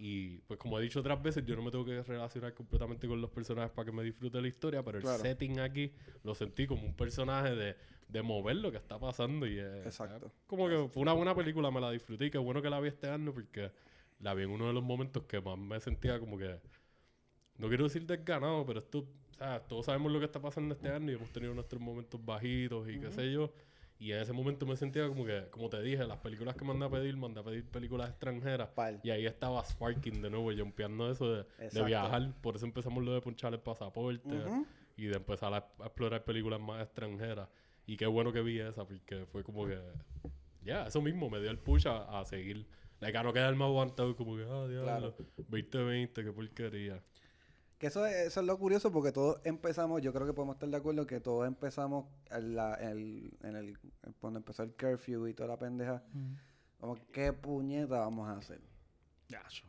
Y pues como he dicho otras veces, yo no me tengo que relacionar completamente con los personajes para que me disfrute la historia, pero Claro. el setting aquí lo sentí como un personaje de, de mover lo que está pasando y es, Exacto. es como que fue una buena película, me la disfruté y qué bueno que la vi este año porque la vi en uno de los momentos que más me sentía como que, no quiero decir desganado, pero esto, o sea, todos sabemos lo que está pasando este año y hemos tenido nuestros momentos bajitos y qué sé yo. Y en ese momento me sentía como que, como te dije, las películas que mandé a pedir, mandé a pedir películas extranjeras. Pal. Y ahí estaba Sparking de nuevo, jumpeando eso de, viajar. Por eso empezamos lo de punchar el pasaporte y de empezar a, a explorar películas más extranjeras. Y qué bueno que vi esa, porque fue como que, ya, eso mismo me dio el push a, a seguir. Like, a no quedarme aguantado, como que, ah, diablo, Claro. 2020, qué porquería. Que eso es, eso es lo curioso porque todos empezamos, yo creo que podemos estar de acuerdo que todos empezamos en, la, en, en el, cuando empezó el curfew y toda la pendeja, como qué puñeta vamos a hacer.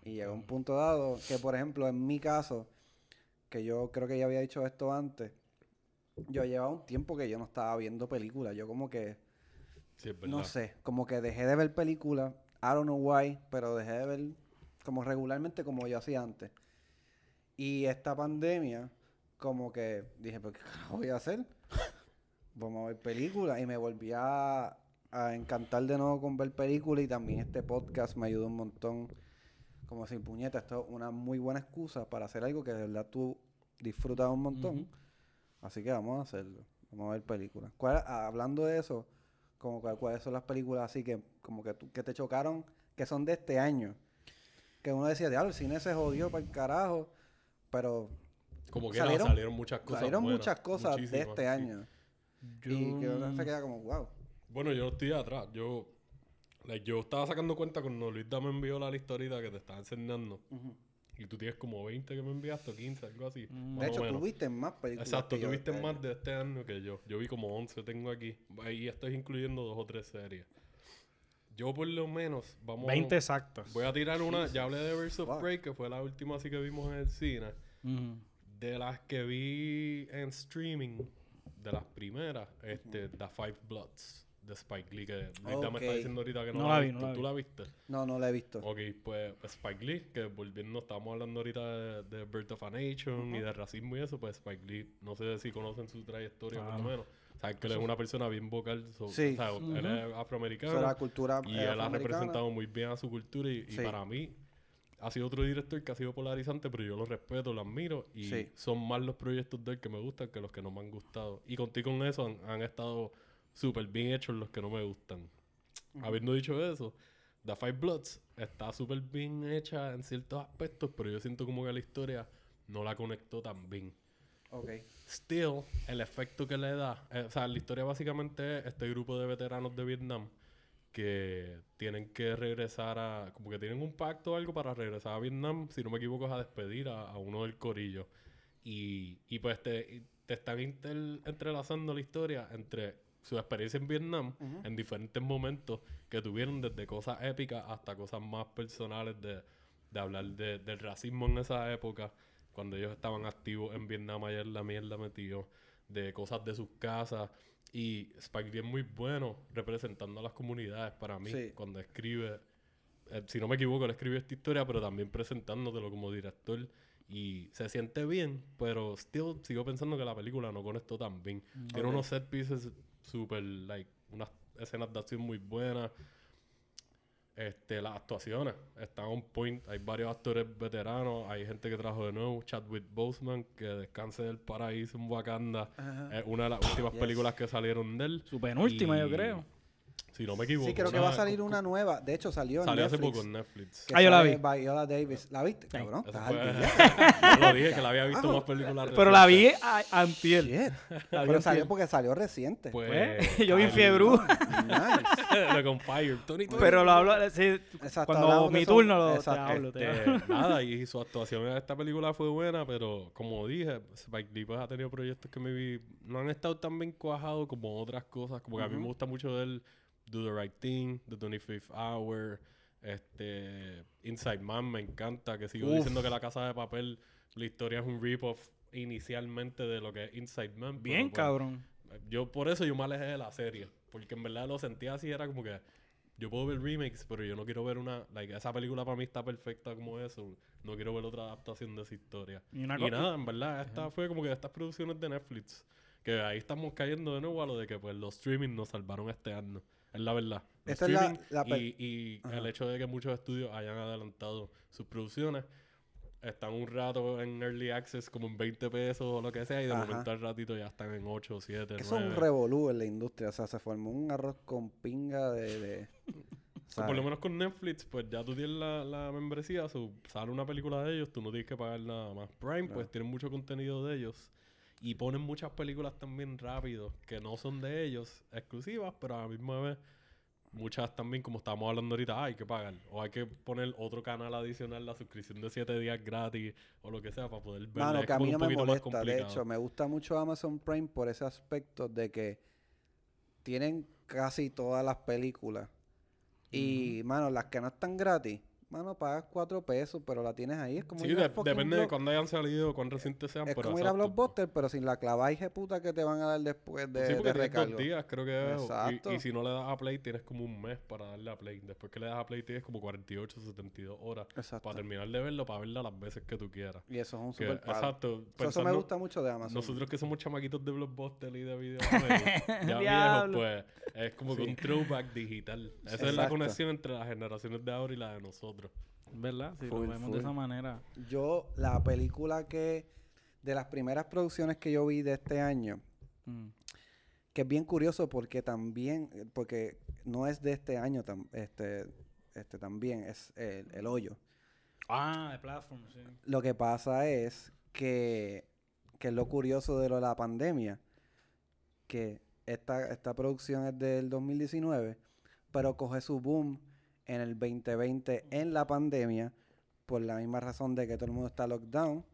Y llegó un punto dado que, por ejemplo, en mi caso, que yo creo que ya había dicho esto antes, yo llevaba un tiempo que yo no estaba viendo películas. Yo como que, Sí, no sé, como que dejé de ver películas. I don't know why, pero dejé de ver como regularmente como yo hacía antes. Y esta pandemia, como que dije, pues, ¿qué voy a hacer? Vamos a ver películas. Y me volví a, a encantar de nuevo con ver películas. Y también este podcast me ayudó un montón. Como sin puñeta, esto es una muy buena excusa para hacer algo que de verdad tú disfrutas un montón. Así que vamos a hacerlo. Vamos a ver películas. ¿Cuál- hablando de eso, como cuál- cuáles son las películas así que como que, que te chocaron, que son de este año. Que uno decía, diablo, el cine se jodió para el carajo. Pero Como que salieron- salieron muchas cosas salieron buenas, muchas cosas de este año. Y que uno se queda como, wow. Bueno, yo no estoy atrás. Yo, like, yo estaba sacando cuenta cuando Luis me envió la lista ahorita que te estaba enseñando. Y tú tienes como 20 que me enviaste, o 15, algo así. más De hecho, tú viste más películas. Exacto, tuviste este más de este año que yo. Yo vi como 11, tengo aquí. Ahí estoy incluyendo dos o tres series. Yo por lo menos, vamos... 20 exactos. Voy a tirar una, ya hablé de Verse of. Prey, que fue la última así que vimos en el cine. De las que vi en streaming, de las primeras, este, The Five Bloods de Spike Lee, que Luis me Ok. está diciendo ahorita que no, No la vi, visto. no la ¿Tú vi. la viste? No, no la he visto. Ok, pues Spike Lee, que volviendo, estábamos hablando ahorita de, de Birth of a Nation y de racismo y eso, pues Spike Lee, no sé si conocen su trayectoria por Claro. lo menos. Saben que él es una persona bien vocal, so- Sí. o sea, él es afroamericano. Cultura Y eh, él ha representado muy bien a su cultura y, y Sí. para mí ha sido otro director que ha sido polarizante, pero yo lo respeto, lo admiro y Sí. son más los proyectos de él que me gustan que los que no me han gustado. Y contigo con eso han, han estado súper bien hechos los que no me gustan. Habiendo dicho eso, The Five Bloods está súper bien hecha en ciertos aspectos, pero yo siento como que la historia no la conectó tan bien. Ok. Still, el efecto que le da, eh, o sea, la historia básicamente es este grupo de veteranos de Vietnam que tienen que regresar a, como que tienen un pacto o algo para regresar a Vietnam, si no me equivoco, es a despedir a, a uno del corillo. Y, y pues te, te están inter- entrelazando la historia entre su experiencia en Vietnam en diferentes momentos que tuvieron desde cosas épicas hasta cosas más personales de, de hablar de- del racismo en esa época, cuando ellos estaban activos en Vietnam, ayer la mierda metió, de cosas de sus casas. Y Spike Lee es muy bueno representando a las comunidades para mí, Sí. cuando escribe eh, si no me equivoco, él escribió esta historia, pero también presentándotelo como director. Y se siente bien, pero still sigo pensando que la película no conectó tan bien. Tiene Ok. unos set pieces super, like, unas escenas de acción muy buenas. Este, las actuaciones están on point. Hay varios actores veteranos. Hay gente que trajo de nuevo. Chadwick Boseman, que descanse del paraíso en Wakanda. Es una de las últimas Yes. películas que salieron de él. Su penúltima, yo creo. Si no me equivoco. Sí, creo que una- va a salir una nueva. De hecho, salió en Salió hace poco en Netflix. Ah, yo la vi. Viola Davis. ¿La viste, cabrón? Fue-. Yo lo dije, que la había visto más películas Pero la vi a- antier. Shit. La vi Pero salió porque salió reciente. Pues, Pues, yo vi ay, fiebre. Nice. Lo con Fire. Tony. Pero lo hablo, sí, Exacto, cuando mi turno lo, Exacto. hablo. te Este, nada, y su actuación en esta película fue buena, pero como dije, Spike Lee pues, ha tenido proyectos que maybe no han estado tan bien cuajados como otras cosas. Como que a mí me gusta mucho él Do the Right Thing, The 25th Hour, este, Inside Man me encanta, que sigo Uf. diciendo que La Casa de Papel, la historia es un rip-off inicialmente de lo que es Inside Man. pero, Bien, pues, cabrón. yo por eso yo me alejé de la serie. Porque en verdad lo sentía así, era como que yo puedo ver remakes, pero yo no quiero ver una. Like, esa película para mí está perfecta como eso. No quiero ver otra adaptación de esa historia. Y una Y nada, en verdad, esta fue como que estas producciones de Netflix. Que ahí estamos cayendo de nuevo a lo de que pues los streaming nos salvaron este año. Es la verdad. Esta es la- la y y el hecho de que muchos estudios hayan adelantado sus producciones. Están un rato en early access como en 20 pesos o lo que sea y de Ajá. momento al ratito ya están en 8, 7, Eso es un 9. revolú en la industria. O sea, se formó un arroz con pinga de... O por lo menos con Netflix, pues ya tú tienes la, la membresía, so, sale una película de ellos, tú no tienes que pagar nada más. Prime, pues tienen mucho contenido de ellos. Y ponen muchas películas también rápido, que no son de ellos, exclusivas, pero a la misma vez, muchas también, como estábamos hablando ahorita, ah, hay que pagar. O hay que poner otro canal adicional, la suscripción de 7 días gratis, o lo que sea, para poder ver. Mano, que a mí no me molesta. De hecho, me gusta mucho Amazon Prime por ese aspecto de que tienen casi todas las películas. Y, mano, las que no están gratis, mano, pagas cuatro pesos, pero la tienes ahí. Es como Sí, de- depende de cuándo hayan salido, cuán recientes sean. Es pero como ir a exacto. Blockbuster, pero sin la claváis puta que te van a dar después de, sí, porque de tienes recargo. dos días, creo que. Exacto. Y, y si no le das a play, tienes como un mes para darle a play. Después que le das a play, tienes como 48, 72 horas Exacto. para terminar de verlo, para verla las veces que tú quieras. Y eso es un Que- super exacto. So, eso me gusta mucho de Amazon. Nosotros que somos chamaquitos de Blockbuster y de video ya viejos, pues es como que un throwback digital. Esa es la Exacto. conexión entre las generaciones de ahora y la de nosotros. ¿Verdad? Si Full, lo vemos full. de esa manera. Yo, la película que... De las primeras producciones que yo vi de este año, Mm. que es bien curioso porque también, porque no es de este año tam- este, este también, es el, el hoyo. Ah, de platform, sí. Lo que pasa es que, que es lo curioso de lo de la pandemia, que esta, esta producción es del 2019, pero coge su boom en el 2020 en la pandemia, por la misma razón de que todo el mundo está lockdown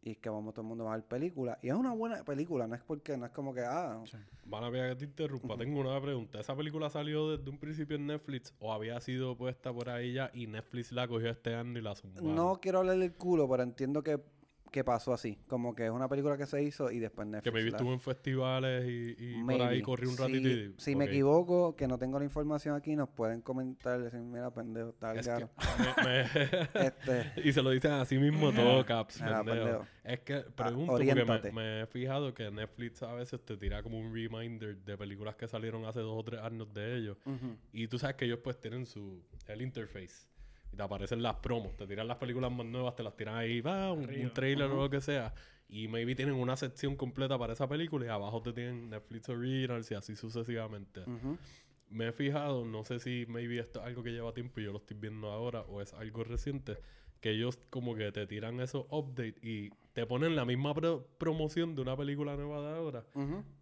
y que vamos todo el mundo a ver películas. Y es una buena película, no es porque, no es como que, ah, Van a ver que te interrumpa. Tengo una pregunta. ¿Esa película salió desde un principio en Netflix o había sido puesta por ahí ya y Netflix la cogió este año y la zumbaron? No quiero hablarle el culo, pero entiendo que, que pasó así. Como que es una película que se hizo y después Netflix. Que me la- estuvo en festivales y, y por Maybe. ahí corrí un ratito si, y... si me equivoco, que no tengo la información aquí, nos pueden comentar. Decir, mira, pendejo, está Es claro. que me- me- Este, y se lo dicen así mismo todo, Caps. Ah, pendejo. pendejo. Es que pregunto oriéntate. porque me, me he fijado que Netflix a veces te tira como un reminder de películas que salieron hace dos o tres años de ellos. Y tú sabes que ellos pues tienen su... el interface. Y te aparecen las promos. Te tiran las películas más nuevas, te las tiran ahí, va, un, trailer o lo que sea. Y maybe tienen una sección completa para esa película y abajo te tienen Netflix Originals y así sucesivamente. Me he fijado, no sé si maybe esto es algo que lleva tiempo y yo lo estoy viendo ahora o es algo reciente, que ellos como que te tiran esos updates y te ponen la misma pro- promoción de una película nueva de ahora,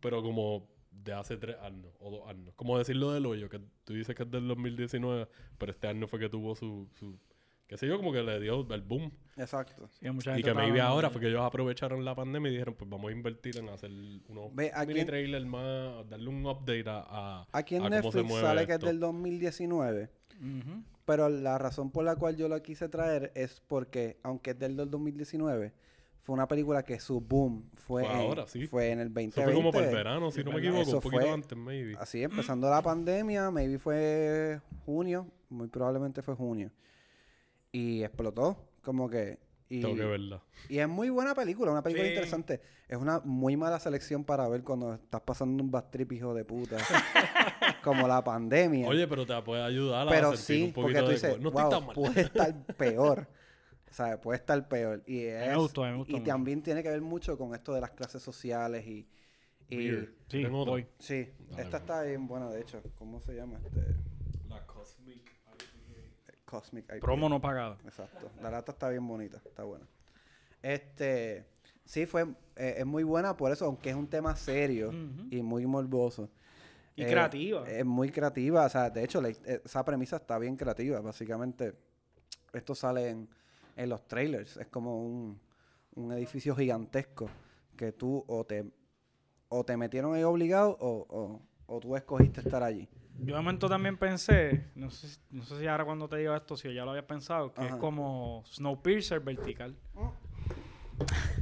pero como de hace tres años o dos años. Como decirlo del hoyo, que tú dices que es del 2019, pero este año fue que tuvo su, su qué sé yo, como que le dio el boom. Exacto. Sí, mucha Y que maybe estaba- ahora fue que ellos aprovecharon la pandemia y dijeron, pues vamos a invertir en hacer unos Ve, mini en- trailers más, darle un update a, a, Aquí en a cómo se Netflix mueve sale que es del 2019. Ujú. Pero la razón por la cual yo lo quise traer es porque, aunque es del 2019, fue una película que su boom fue, Fue en, ahora, sí. fue en el 2020. Eso fue como por el verano, si no me equivoco, Eso un poquito fue- antes, maybe. Así, empezando la pandemia, maybe fue junio, muy probablemente fue junio. Y explotó, como que... Y, Tengo que verla. y es muy buena película, una película Sí. interesante. Es una muy mala selección para ver cuando estás pasando un bad trip, hijo de puta. como la pandemia. Oye, pero te puede ayudar a Pero sentir sí, un porque poquito tú de... dices, No wow, estoy tan mal. puede estar peor. O sea, puede estar peor. Y, es, me gustó, a mí me gustó y mucho. también tiene que ver mucho con esto de las clases sociales y, Y. Sí, sí, Dale, esta está bien buena, de hecho. ¿Cómo se llama? Este La Cosmic Cosmic IPA. Promo no pagado. Exacto. La lata está bien bonita, está buena. Este, sí, fue, eh, es muy buena por eso, aunque es un tema serio Ujú. y muy morboso. Y Eh, creativa. Es muy creativa, o sea, de hecho, la- eh, esa premisa está bien creativa. Básicamente, esto sale en, en los trailers. Es como un, un edificio gigantesco que tú o te, o te metieron ahí obligado o, o, o tú escogiste estar allí. Yo de momento también pensé, no sé, si- no sé si ahora cuando te digo esto, si ya lo habías pensado, que es Ajá. como Snowpiercer vertical.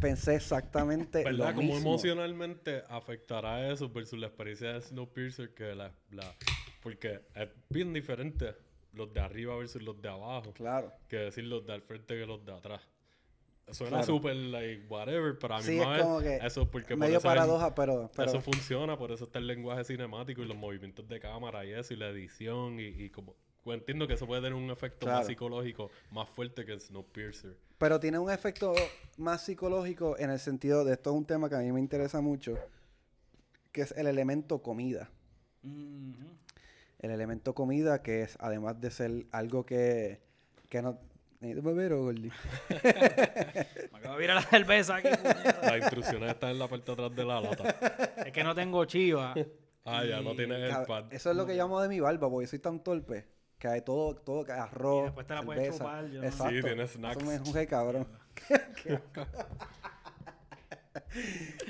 Pensé exactamente ¿Verdad? lo Como mismo. emocionalmente afectará eso versus la experiencia de Snowpiercer que la, la... Porque es bien diferente los de arriba versus los de abajo. Claro. Que decir los de al frente que los de atrás. Suena Claro. súper, like, whatever, pero a mí Sí, es como que eso porque por Medio eso es- paradoja, pero, pero Eso funciona, por eso está el lenguaje cinemático y los movimientos de cámara y eso, y la edición, y, y como... pues entiendo que eso puede tener un efecto Claro. más psicológico, más fuerte que Snowpiercer. Pero tiene un efecto más psicológico en el sentido de esto es un tema que a mí me interesa mucho, que es el elemento comida. Ujú. El elemento comida que es, además de ser algo que, que no... ¿Necesitas beber o Gordy? Me acabo de virar la cerveza aquí. Las instrucciones están en la parte de atrás de la lata. es que no tengo chiva. Ah, ya, no tienes el. Eso es lo que llamo de mi barba, porque soy tan torpe que hay todo, todo que arroz, Y después te la puedes chupar, yo no- Exacto. Sí, tienes Eso snacks. me juzgué, cabrón.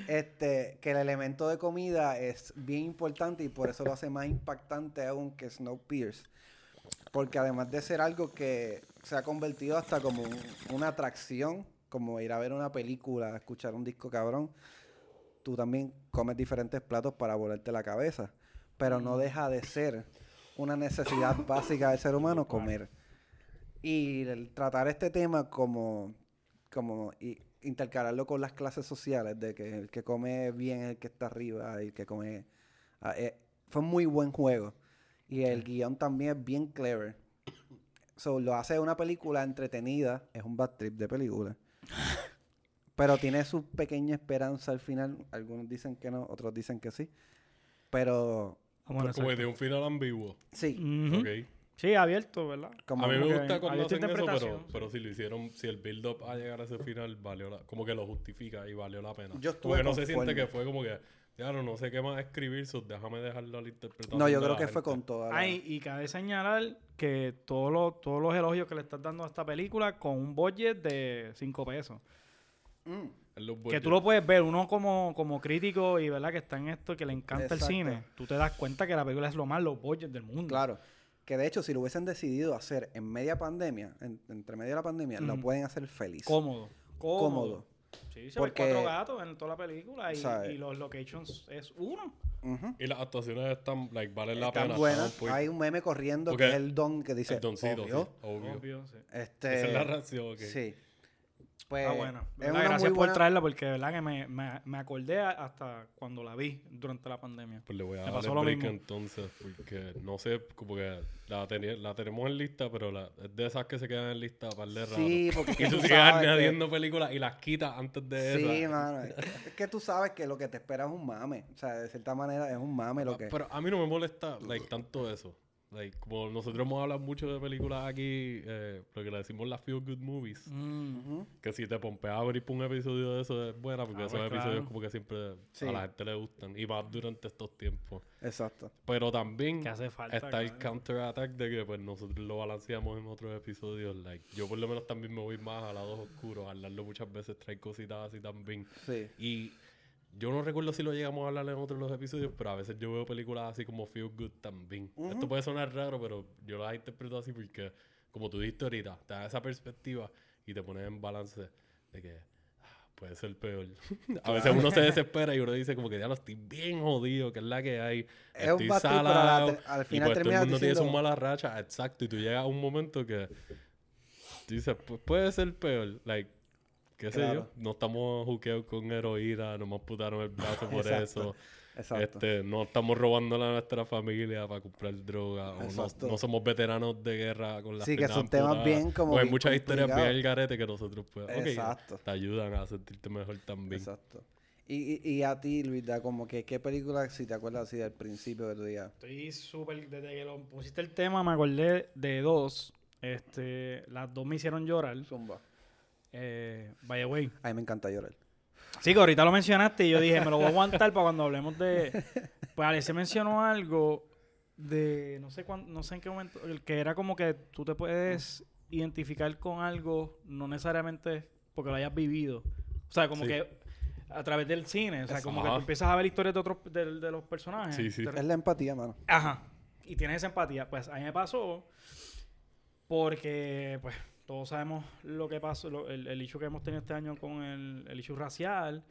este, que el elemento de comida es bien importante y por eso lo hace más impactante aún que Snowpiercer. Porque además de ser algo que se ha convertido hasta como un- una atracción, como ir a ver una película, escuchar un disco cabrón, tú también comes diferentes platos para volarte la cabeza. Pero no deja de ser una necesidad básica del ser humano comer. Y el tratar este tema como, como y intercalarlo con las clases sociales, de que el que come bien es el que está arriba y el que come... ah, eh, fue un muy buen juego. Y el guion también es bien clever. So, lo hace una película entretenida. Es un bad trip de película. Pero tiene su pequeña esperanza al final. Algunos dicen que no, otros dicen que sí. Pero a Como de un final ambiguo. sí. Ok. Sí, abierto, ¿verdad? como a mí me gusta cuando hacen eso, pero, pero si lo hicieron, si el build-up a llegar a ese final, valió la, como que lo justifica y valió la pena. Yo estuve como que no se siente que fue como que, ya no, no sé qué más escribir, so déjame dejarlo a la interpretación. No, yo creo que fue con toda la... Ay, y cabe señalar que todos los, todos los elogios que le estás dando a esta película con un budget de 5 pesos. Mm, los Que tú lo puedes ver, uno como, como crítico y verdad que está en esto, que le encanta Exacto. el cine, tú te das cuenta que la película es lo más low budget del mundo. Claro. Que de hecho, si lo hubiesen decidido hacer en media pandemia, en- entre medio de la pandemia, lo pueden hacer feliz. Cómodo. Cómodo. Cómodo. Sí, se Porque- ven cuatro gatos en toda la película y, los locations es uno. Y las actuaciones están, like, valen la Están pena. buenas. están Hay un meme corriendo que es el don que dice, el doncito, obvio. sí, obvio. Obvio, sí. Este, Esa es la reacción, ok. Sí. Pues, Ah, bueno. es ¿verdad? una Gracias por buena- traerla porque de verdad que me, me, me acordé hasta cuando la vi durante la pandemia. Pues le voy a Me dar pasó lo mismo. entonces, porque no sé, como que la, teni- la tenemos en lista, pero la, es de esas que se quedan en lista para el de rato. Sí, porque que Y tú tú que- añadiendo películas y las quitas antes de Sí, esa. mano. Es que tú sabes que lo que te espera es un mame. O sea, de cierta manera es un mame lo que... Ah, Pero a mí no me molesta like, tanto eso. Like, como nosotros hemos hablado mucho de películas aquí, eh, lo que le decimos las feel good movies. Mm. Ujú. Que si te pompeas a abrir por un episodio de eso es buena, porque Ah, esos pues, episodios claro. como que siempre Sí. a la gente le gustan. Y más durante estos tiempos. Exacto. Pero también Que hace falta. está el counter-attack de que pues nosotros lo balanceamos en otros episodios. Like, yo por lo menos también me voy más a lados oscuros. Hablarlo muchas veces trae cositas así también. Sí. Y yo no recuerdo si lo llegamos a hablar en otros los episodios, pero a veces yo veo películas así como Feel Good también. Ujú. Esto puede sonar raro, pero yo las interpreto así porque, como tú dijiste ahorita, te da esa perspectiva y te pones en balance de que ah, puede ser peor. a veces uno se desespera y uno dice como que ya lo estoy bien jodido, que es la que hay. Es un estoy pero la salado", te- al y final pues todo el mundo tiene sus diciendo- malas rachas, exacto, y tú llegas a un momento que dices, pues puede ser peor, like, qué sé yo, no estamos juqueados con heroína, nos putaron el brazo por Exacto, eso, Exacto. este, no estamos robándole a nuestra familia para comprar droga, o no, no somos veteranos de guerra con las Sí, que son temas bien como Pues hay bien muchas historias bien al garete que nosotros pues, Exacto. te ayudan a sentirte mejor también. Exacto. Y, y, y a ti, Luisa, como que, ¿qué película, si te acuerdas así del principio que tú digas? Estoy súper. Desde que lo pusiste el tema, me acordé de dos. Este, las dos me hicieron llorar. Zumba. Eh, by the way. A mí me encanta llorar. Sí, que ahorita lo mencionaste y yo dije, me lo voy a aguantar para cuando hablemos de. Pues Alex mencionó algo de. No sé cuán- no sé en qué momento. El que era como que tú te puedes identificar con algo, no necesariamente porque lo hayas vivido. O sea, como Sí. que a través del cine. O sea, como que tú empiezas a ver historias de otros de, de los personajes. Sí, sí. Es la empatía, mano. Ajá. Y tienes esa empatía. Pues a mí me pasó porque, pues, todos sabemos lo que pasó, lo- el, el issue que hemos tenido este año con el, el issue racial,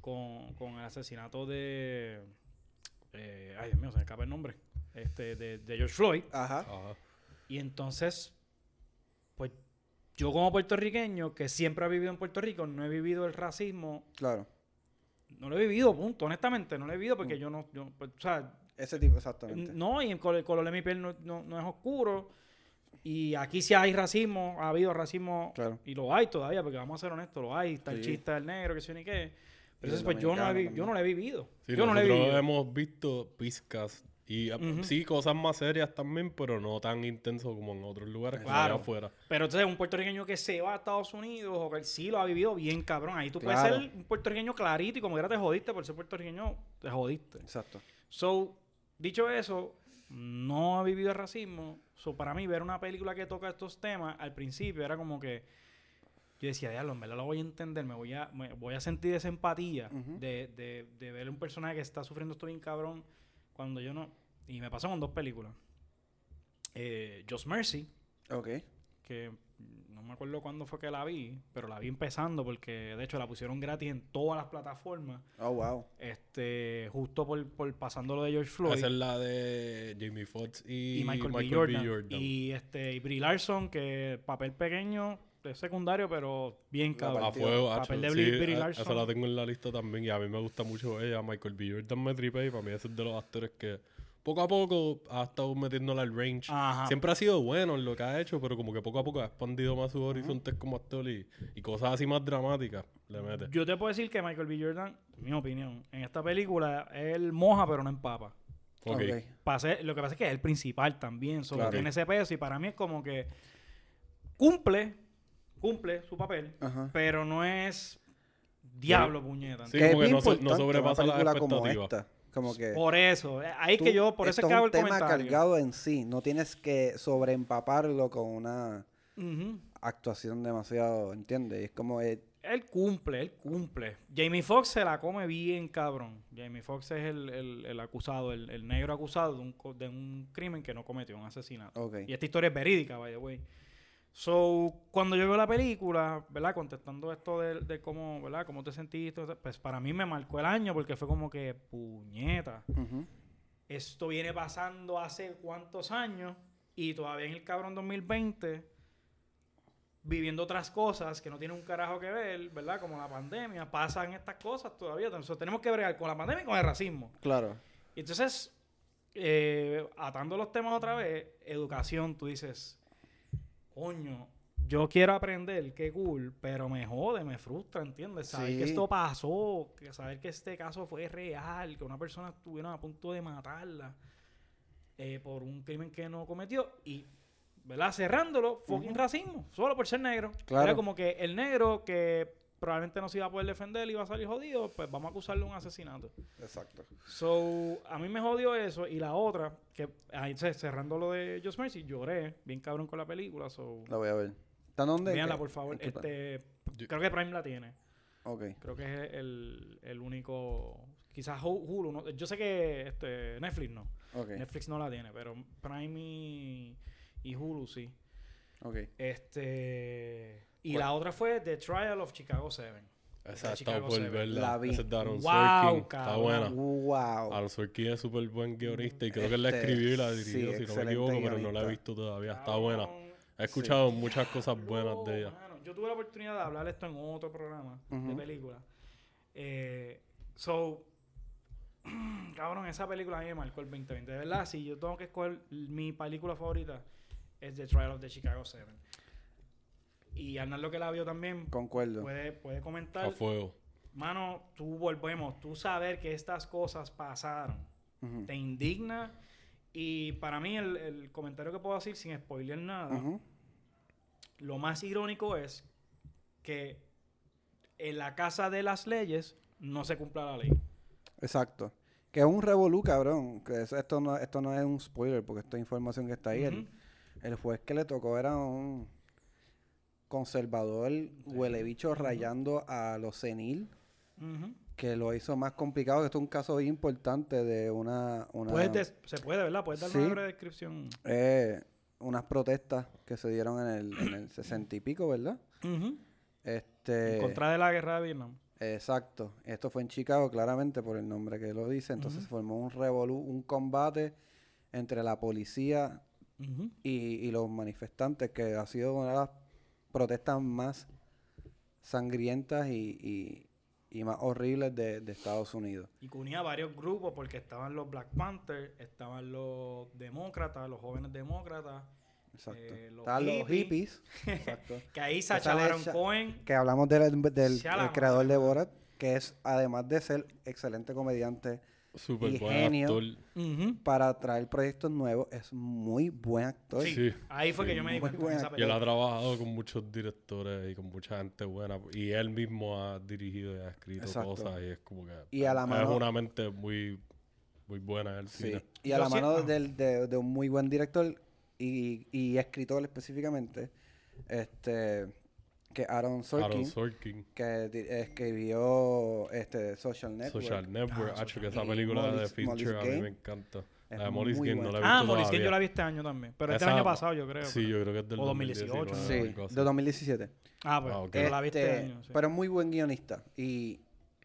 con, con el asesinato de... eh, ay, Dios mío, se me escapa el nombre. Este, de, de George Floyd. Ajá. Ajá. Y entonces, pues, yo como puertorriqueño, que siempre ha vivido en Puerto Rico, no he vivido el racismo. Claro. No lo he vivido, punto. Honestamente, no lo he vivido porque Mm. yo no... Yo, pues, o sea, Ese tipo, exactamente. no, y el color, el color de mi piel no, no- no es oscuro. Y aquí sí hay racismo, ha habido racismo, Claro. y lo hay todavía, porque vamos a ser honestos, lo hay. Está el Sí. chiste del negro, que sé ni qué. Pero el pues yo no, lo he yo no lo he vivido. Sí, yo no lo he nosotros vivido. hemos visto pizcas y uh, Ujú. sí, cosas más serias también, pero no tan intenso como en otros lugares que Claro. afuera. Pero entonces, un puertorriqueño que se va a Estados Unidos o que sí lo ha vivido bien cabrón. Ahí tú Claro. puedes ser un puertorriqueño clarito y como era te jodiste por ser puertorriqueño, te jodiste. Exacto. So, dicho eso, no he vivido el racismo. So, para mí, ver una película que toca estos temas, al principio era como que yo decía, diablo, en verdad lo voy a entender, me voy a, me voy a sentir esa empatía de, de, de ver un personaje que está sufriendo esto bien cabrón cuando yo no. Y me pasó con dos películas. Eh, Just Mercy, Ok. que me acuerdo cuándo fue que la vi, pero la vi empezando porque de hecho la pusieron gratis en todas las plataformas. Oh, wow. Este, justo por, por pasando lo de George Floyd. Esa es la de Jamie Foxx y, y Michael, B. Jordan. Y este y Brie Larson, que papel pequeño, es secundario, pero bien cabrón. a fuego, Papel de sí, Brie- Larson. esa la tengo en la lista también y a mí me gusta mucho ella. Michael B. Jordan me tripe y para mí ese es de los actores que poco a poco ha estado metiéndola al range. Ajá. Siempre ha sido bueno en lo que ha hecho, pero como que poco a poco ha expandido más sus horizontes como actor y, y cosas así más dramáticas le mete. Yo te puedo decir que Michael B. Jordan, en mi opinión, en esta película, él moja pero no empapa. Ok. Ok. Pase- lo que pasa es que es el principal también, solo Claro. tiene ese peso y para mí es como que cumple, cumple su papel, Ajá. pero no es diablo puñeta. Sí, que es como que no no importante sobrepasa las película como expectativas. Esta. Como que... Por eso, eh, ahí que yo, por eso es que hago un el tema comentario. cargado en sí. No tienes que sobreempaparlo con una actuación demasiado, ¿entiendes? Es como... eh, Él cumple, él cumple. Jamie Foxx se la come bien, cabrón. Jamie Foxx es el, el- el acusado, el, el negro acusado de un, de un crimen que no cometió, un asesinato. ok. Y esta historia es verídica, by the way. So, cuando yo veo la película, ¿verdad? Contestando esto de, de cómo, ¿verdad? ¿Cómo te sentiste? Pues para mí me marcó el año porque fue como que, puñeta. Esto viene pasando hace cuántos años y todavía en el cabrón 2020 viviendo otras cosas que no tienen un carajo que ver, ¿verdad? Como la pandemia, pasan estas cosas todavía. Entonces tenemos que bregar con la pandemia y con el racismo. Claro. Y entonces, eh, atando los temas otra vez, educación, tú dices, coño, yo quiero aprender, qué cool, pero me jode, me frustra, ¿entiendes? Saber Sí. que esto pasó, que saber que este caso fue real, que una persona estuvieron a punto de matarla eh, por un crimen que no cometió y, ¿verdad? Cerrándolo, fucking racismo, solo por ser negro. Claro. Era como que el negro que probablemente no se iba a poder defender, iba a salir jodido, pues vamos a acusarle de un asesinato. Exacto. So, a mí me jodió eso. Y la otra, que ahí cerrando lo de Just Mercy, lloré bien cabrón con la película. So, La voy a ver. ¿Está dónde? véanla, por favor. ¿En qué pa- Este, Yo- creo que Prime la tiene. Ok. Creo que es el, el único. Quizás Hu- Hulu. ¿no? Yo sé que este, Netflix no. Ok. Netflix no la tiene, pero Prime y, y Hulu sí. Ok. Este. Y la otra fue The Trial of Chicago 7. Esa está por Seven. verla. La vi. Esa es de Aaron Wow, Sorkin. Está buena. Wow. Aaron Sorkin es súper buen guionista y creo que él la Este, escribió y la sí, dirigió, si no me equivoco, pero no la he visto todavía. Está Cabrón. buena. He escuchado muchas cosas buenas de ella. Mano, yo tuve la oportunidad de hablar esto en otro programa de película. Eh, so, cabrón, esa película a mí me marcó el 2020. De verdad, si yo tengo que escoger mi película favorita, es The Trial of the Chicago 7. Y Arnaldo que la vio también Concuerdo. puede, puede comentar. A fuego. mano, tú volvemos, tú saber que estas cosas pasaron, Ujú. te indigna. Y para mí, el, el comentario que puedo decir sin spoiler nada, Ujú. lo más irónico es que en la casa de las leyes no se cumpla la ley. Exacto. Que es un revolú, cabrón. Que es- esto, no, esto no es un spoiler, porque esta información que está ahí. el, Ujú. el juez que le tocó era un conservador huele bicho rayando a los senil, que lo hizo más complicado. Que esto es un caso importante de una... una Puedes des- se puede, ¿verdad? Puedes darme Sí. una breve descripción. eh, unas protestas que se dieron en el, en el 60 y pico, ¿verdad? Este, En contra de la guerra de Vietnam. Exacto. Esto fue en Chicago, claramente, por el nombre que lo dice. Entonces se formó un revolú, un combate entre la policía y, y los manifestantes, que ha sido una de las protestas más sangrientas y, y- y más horribles de, de Estados Unidos. Y que unía varios grupos porque estaban los Black Panthers, estaban los demócratas, los jóvenes demócratas, Exacto. Eh, los Estaban los hippies. hippies, exacto. que ahí Sacha Baron Cohen. que hablamos del, del- creador de Borat, que es, además de ser excelente comediante, Súper Y buen genio. actor. Para traer proyectos nuevos, es muy buen actor. Sí, Sí, ahí fue sí, que yo me di cuenta Y él ha trabajado con muchos directores y con mucha gente buena. Y él mismo ha dirigido y ha escrito Exacto. cosas. Y es como que. Y a la es una mente muy, muy buena en el Sí, cine. Y a Yo la mano del- de, de un muy buen director y, y escritor específicamente, este que Aaron Sorkin, Aaron Sorkin, que escribió este Social Network. Social Network. Ah, hacho, que esa película de Molly's- Feature Molly's a mí Game me encanta. es La de Molly's Game no la he buena. visto Ah, Maurice que yo la vi este año también. Pero este Esa- año pasado, yo creo. Sí, yo creo que es del O 2018, 2019, Sí, de 2017. Ah, pues Ah, yo la vi este Este, año. sí. Pero es muy buen guionista. Y,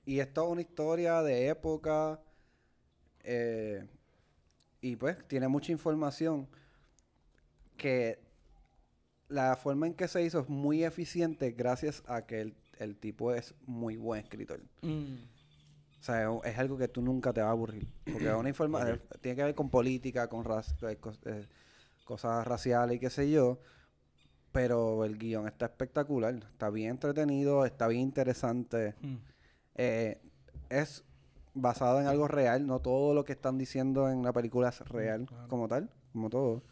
y es toda una historia de época. eh, y pues tiene mucha información que la forma en que se hizo es muy eficiente gracias a que el, el tipo es muy buen escritor. Mm. O sea, es, algo que tú nunca te vas a aburrir. Porque una información tiene que ver con política, con eh, eh, cosas raciales y qué sé yo. Pero el guion está espectacular. Está bien entretenido, está bien interesante. Mm. Eh, es basado en algo real. No todo lo que están diciendo en la película es real claro. como tal, como todo.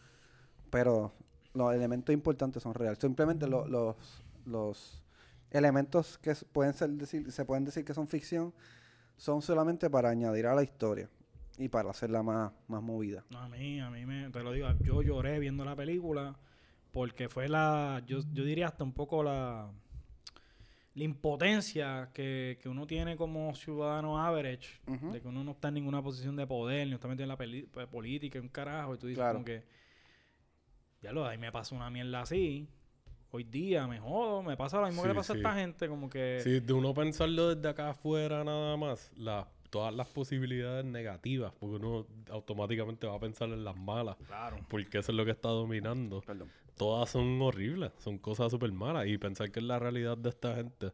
Pero los elementos importantes son reales. Simplemente lo- los, los elementos que pueden ser decir, se pueden decir que son ficción son solamente para añadir a la historia y para hacerla más, más movida. A mí, a mí me, te lo digo, yo lloré viendo la película porque fue la, yo, yo diría hasta un poco la, la impotencia que, que uno tiene como ciudadano average, de que uno no está en ninguna posición de poder, ni está metido en la peli- pe- política, un carajo, y tú dices Claro. como que, ya lo, ahí me pasa una mierda así, hoy día me jodo, me pasa lo mismo que le Sí, pasa sí. a esta gente, como que... Sí, de uno pensarlo desde acá afuera nada más, la, todas las posibilidades negativas, porque uno automáticamente va a pensar en las malas, Claro. porque eso es lo que está dominando. Perdón. Todas son horribles, son cosas súper malas, y pensar que es la realidad de esta gente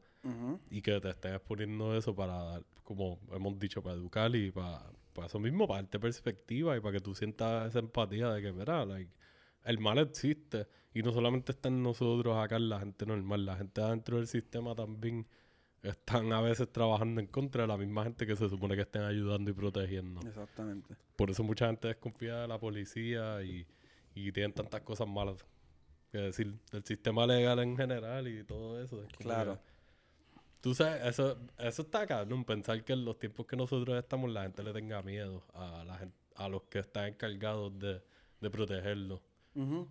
y que te estés exponiendo eso para dar, como hemos dicho, para educar y para, para eso mismo, para darte perspectiva y para que tú sientas esa empatía de que, mira, like, el mal existe y no solamente está en nosotros acá, en la gente normal, la gente adentro del sistema también están a veces trabajando en contra de la misma gente que se supone que estén ayudando y protegiendo. Exactamente. Por eso mucha gente desconfía de la policía y, y tienen tantas cosas malas que decir del sistema legal en general y todo eso. es Claro. que- Tú sabes, eso, eso está acá, ¿no? Pensar que en los tiempos que nosotros estamos la gente le tenga miedo a la gente, a los que están encargados de, de protegerlo. Ujú.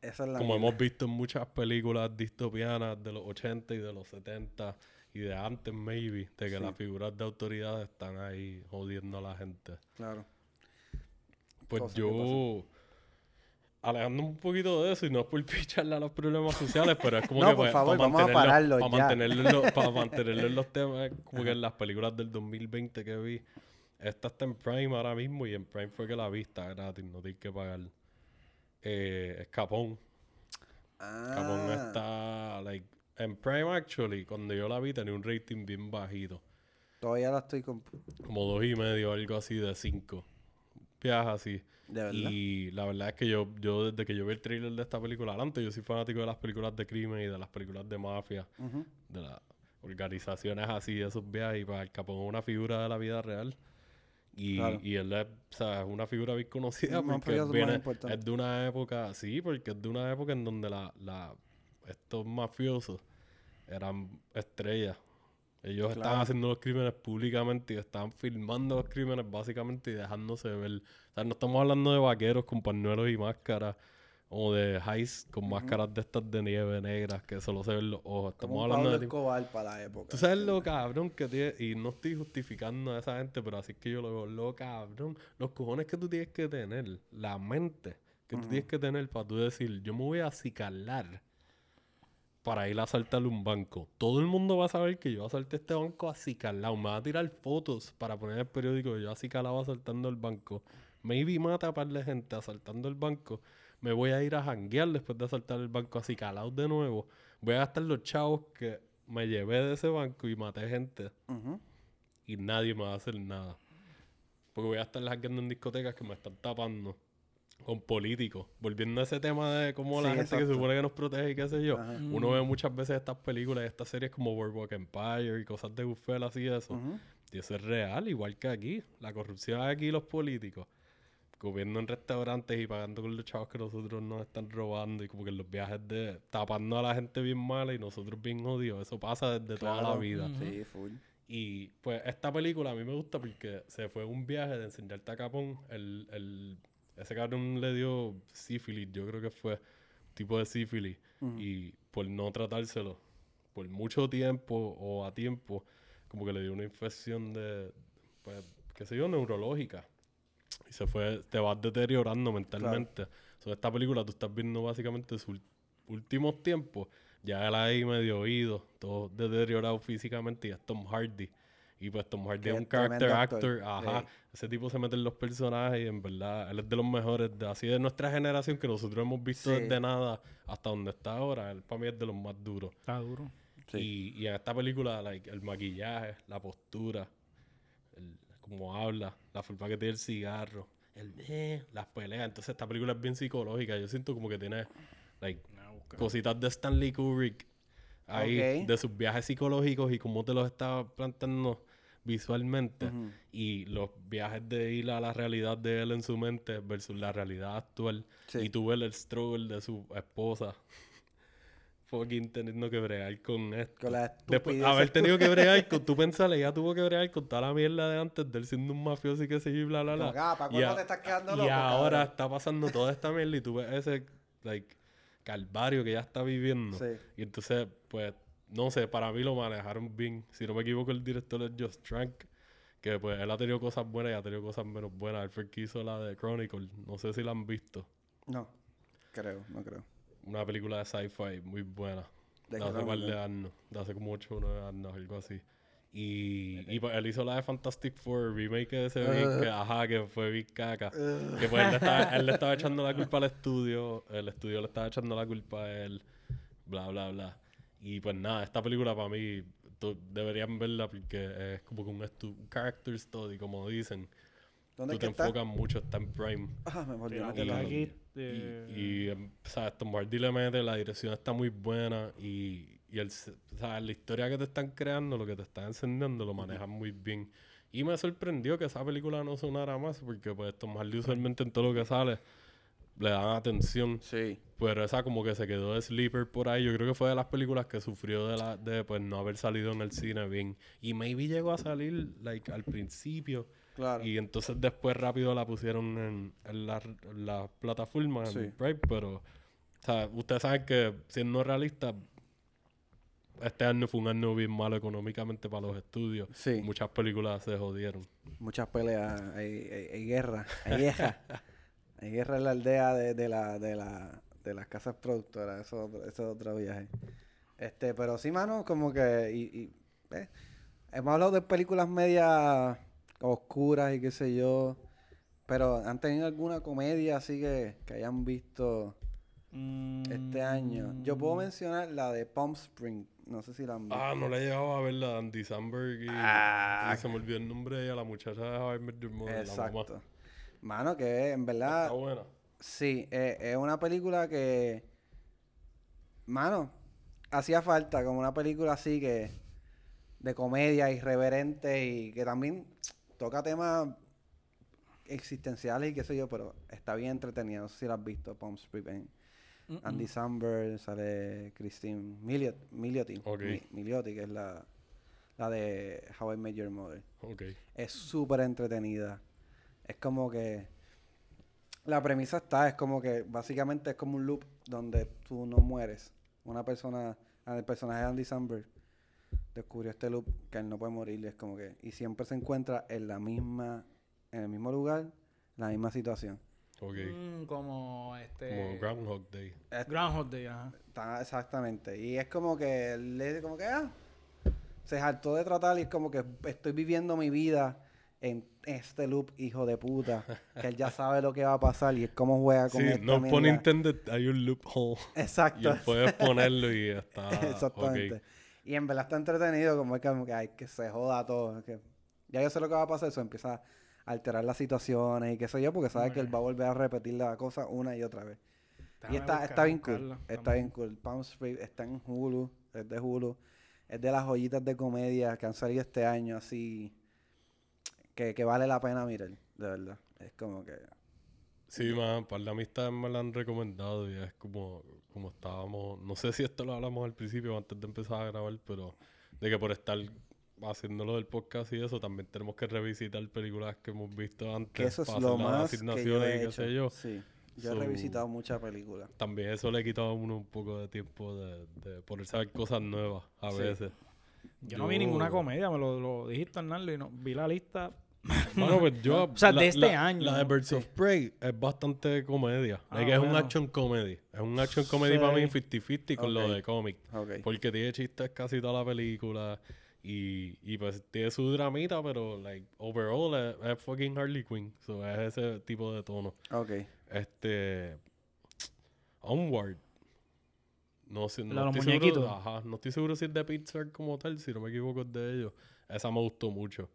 Esa es la Como hemos visto en muchas películas distopianas de los 80 y de los 70 y de antes, maybe, de que Sí. las figuras de autoridad están ahí jodiendo a la gente. Claro. Pues yo, alejando un poquito de eso, y no es por picharle a los problemas sociales, pero es como No, que por para, favor, para vamos a pararlo para ya. mantenerlo, en los, para mantenerlo en los temas, como que en las películas del 2020 que vi, esta está en Prime ahora mismo, y en Prime fue que la vi, está gratis, no tienes que pagar. Eh, es Capón. Capón Ah, está, like, en Prime actually, cuando yo la vi tenía un rating bien bajito. Todavía la estoy comp- Como dos y medio, algo así de cinco. Viaja así. De verdad. Y la verdad es que yo, yo desde que yo vi el trailer de esta película adelante, yo soy fanático de las películas de crimen y de las películas de mafia. De la, organizaciones así, esos viajes, y para el Capón es una figura de la vida real. Y, Claro. y él es, o sea, una figura bien conocida porque viene, es de una época, sí, porque es de una época en donde la, la, estos mafiosos eran estrellas. Ellos estaban haciendo los crímenes públicamente y estaban filmando los crímenes básicamente y dejándose ver. O sea, no estamos hablando de vaqueros con pañuelos y máscaras o de highs con máscaras de estas de nieve negras que solo se ven los ojos. Estamos Como hablando Pablo de... Escobar para la época. Tú sabes lo cabrón que tiene, y no estoy justificando a esa gente, pero así es que yo lo veo, lo cabrón, los cojones que tú tienes que tener, la mente que tú tienes que tener para tú decir, yo me voy a acicalar para ir a asaltar un banco. Todo el mundo va a saber que yo asalté este banco acicalado. Me va a tirar fotos para poner en el periódico que yo acicalado asaltando el banco. Maybe mata a par de gente asaltando el banco. Me voy a ir a janguear después de asaltar el banco acicalado de nuevo. Voy a gastar los chavos que me llevé de ese banco y maté gente. Y nadie me va a hacer nada. Porque voy a estar jangueando en discotecas que me están tapando. Con políticos. Volviendo a ese tema de cómo la gente que se supone que nos protege y qué sé yo. Ajá. Uno ve muchas veces estas películas y estas series como Boardwalk Empire y cosas de Goodfellas y eso. Y eso es real, igual que aquí. La corrupción aquí, los políticos. Comiendo en restaurantes y pagando con los chavos que nosotros nos están robando. Y como que en los viajes de tapando a la gente bien mala y nosotros bien jodidos. Eso pasa desde toda la vida. Sí, full. Y pues esta película a mí me gusta porque se fue un viaje de enseñarte a Capón. El, el, ese cabrón le dio sífilis, yo creo que fue tipo de sífilis. Y por no tratárselo por mucho tiempo o a tiempo, como que le dio una infección de, pues, qué sé yo, neurológica. Y se fue, te vas deteriorando mentalmente. So, esta película tú estás viendo básicamente sus últimos tiempos. Ya él ahí medio oído, todo deteriorado físicamente y es Tom Hardy. Y pues Tom Hardy es un character actor. actor. Ajá. Sí. Ese tipo se mete en los personajes y en verdad él es de los mejores, de, así de nuestra generación que nosotros hemos visto Sí. desde nada hasta donde está ahora. Él para mí es de los más duros. Está duro. Sí. Y, y en esta película, like, el maquillaje, la postura, el, cómo habla, la forma que tiene el cigarro, el eh, las peleas. Entonces, esta película es bien psicológica. Yo siento como que tiene like, cositas de Stanley Kubrick ahí, de sus viajes psicológicos y cómo te los está planteando visualmente. Y los viajes de ir a la realidad de él en su mente versus la realidad actual. Sí. Y tú ves el struggle de su esposa. Fucking teniendo que bregar con esto. Con la Después haber tenido que bregar con tu pensarle, ya tuvo que bregar con toda la mierda de antes de él siendo un mafioso y que yo y bla bla ah, ¿para Y a- te estás quedando y loco, ahora cabrón? está pasando toda esta mierda y tú ves ese like calvario que ya está viviendo. Sí. Y entonces, pues, no sé, para mí lo manejaron bien. Si no me equivoco, el director es Just Trank. Que pues él ha tenido cosas buenas y ha tenido cosas menos buenas. Él fue el que hizo la de Chronicle. No sé si la han visto. No, creo, no creo. Una película de sci-fi muy buena. ¿De De hace par de años. De hace como 8 o 9 años, algo así. Y, y pues él hizo la de Fantastic Four, remake de ese bien que, ajá, que fue bien caca. Que pues él le, estaba, él le estaba echando la culpa al estudio, el estudio le estaba echando la culpa a él, bla, bla, bla. Y pues nada, esta película para mí tú- deberían verla porque es como que un, un character study, como dicen. ¿Dónde Tú es te está? enfocas mucho, está en Prime. Ah, me volví a ahí. aquí, eh, Y, y em, ¿sabes? Tom Hardy le mete, la dirección está muy buena y, y el, s- ¿sabes? la historia que te están creando, lo que te están enseñando, lo manejan muy bien. Y me sorprendió que esa película no sonara más porque pues Tom Hardy usualmente en todo lo que sale le dan atención. Sí. Pero esa como que se quedó de sleeper por ahí. Yo creo que fue de las películas que sufrió de, la, de pues no haber salido en el cine bien. Y maybe llegó a salir like al principio. Claro. Y entonces después rápido la pusieron en, en la, en la plataforma, en. Prime, pero o sea, ustedes saben que siendo realista, este año fue un año bien malo económicamente para los estudios. Sí. Muchas películas se jodieron. Muchas peleas, hay, hay, hay guerra, hay guerra. hay guerra en la aldea de, de, la, de, la, de las casas productoras, eso, es otro- eso es otro viaje. Este, pero sí, mano, como que... Y, y, eh, hemos hablado de películas medias oscuras y qué sé yo, pero ¿han tenido alguna comedia así que, que hayan visto este año? Yo puedo mm, mencionar la de Palm Spring, no sé si la han visto. Ah, no le he llegado a ver la de Andy Samberg y, Ah. y se me olvidó el nombre de ella, la muchacha de Your Mother, la mamá. Exacto. Mano, que en verdad... Está buena. Sí, eh, es una película que, mano, hacía falta como una película así que, de comedia irreverente y que también toca temas existenciales y qué sé yo, pero está bien entretenido. No sé si lo has visto, Palm Springs. Mm, Andy Samberg, sale Christine Miliot, Miliotti, Ok. Mi- Miliotti, que es la, la de How I Met Your Mother. Es súper entretenida. Es como que... La premisa está, es como que básicamente es como un loop donde tú no mueres. Una persona, el personaje de Andy Samberg descubrió este loop que él no puede morir y es como que... Y siempre se encuentra en la misma, en el mismo lugar, la misma situación. Ok. Mm, como este. Como Groundhog Day. Es- Groundhog Day, ajá. Está- exactamente. Y es como que él le dice como que, ah, se hartó de tratar y es como que estoy viviendo mi vida en este loop, hijo de puta. que él ya sabe lo que va a pasar y es como juega con Sí, no pone intended, hay un loophole. Y Exacto. él puedes ponerlo y está. Exactamente. Y en verdad está entretenido, como es que, como que, ay, que se joda todo. es que ya yo sé lo que va a pasar, eso empieza a alterar las situaciones y qué sé yo, porque sabe que él va a volver a repetir la cosa una y otra vez. y está, buscar- está bien cool. Está también. bien cool. Palm Springs está en Hulu. Es de Hulu. Es de las joyitas de comedia que han salido este año, así. Que, que vale la pena mirar, de verdad. Es como que. Sí, man, para la amistad me la han recomendado y es como, como estábamos, no sé si esto lo hablamos al principio antes de empezar a grabar, pero de que por estar haciéndolo del podcast y eso, también tenemos que revisitar películas que hemos visto antes Que eso es para lo hacer las más que yo asignaciones he y qué hecho. sé yo. Sí. Yo So- he revisitado muchas películas. También eso le quita a uno un poco de tiempo de, de ponerse a ver cosas nuevas a Sí. veces. Yo no vi ninguna comedia, me lo, lo dijiste, Arnaldo, y no, vi la lista. Bueno, pues yo... O sea, la- de este la- año, La de ¿no? Birds Sí. of Prey es bastante comedia. Ah, es que es un action comedy. Es un action comedy para mí Sí. 50-50 con lo de cómic. Porque tiene chistes casi toda la película. Y, y pues tiene su dramita, pero like overall es, es fucking Harley Quinn. So es ese tipo de tono. Ok. Este. Onward. No sé, no los estoy seguro. Ajá, no estoy seguro si es de Pixar como tal, si no me equivoco es de ellos. Esa me gustó mucho.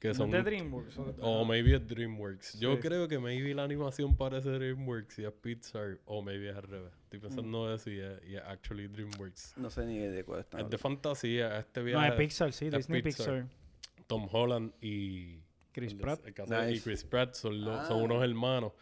Que ¿No es son de DreamWorks? o de- o maybe es DreamWorks. Yo Sí. creo que maybe la animación parece DreamWorks y es Pixar. O maybe es al revés. Estoy pensando eso y es, y es actually DreamWorks. No sé ni de cuál está. Es de fantasía. Este No, viaje. es Pixar, sí, es Disney Pixar. Pixar. Tom Holland y. Chris Pratt. el que hace- Y Nice. Chris Pratt son, los- Ah. son unos hermanos.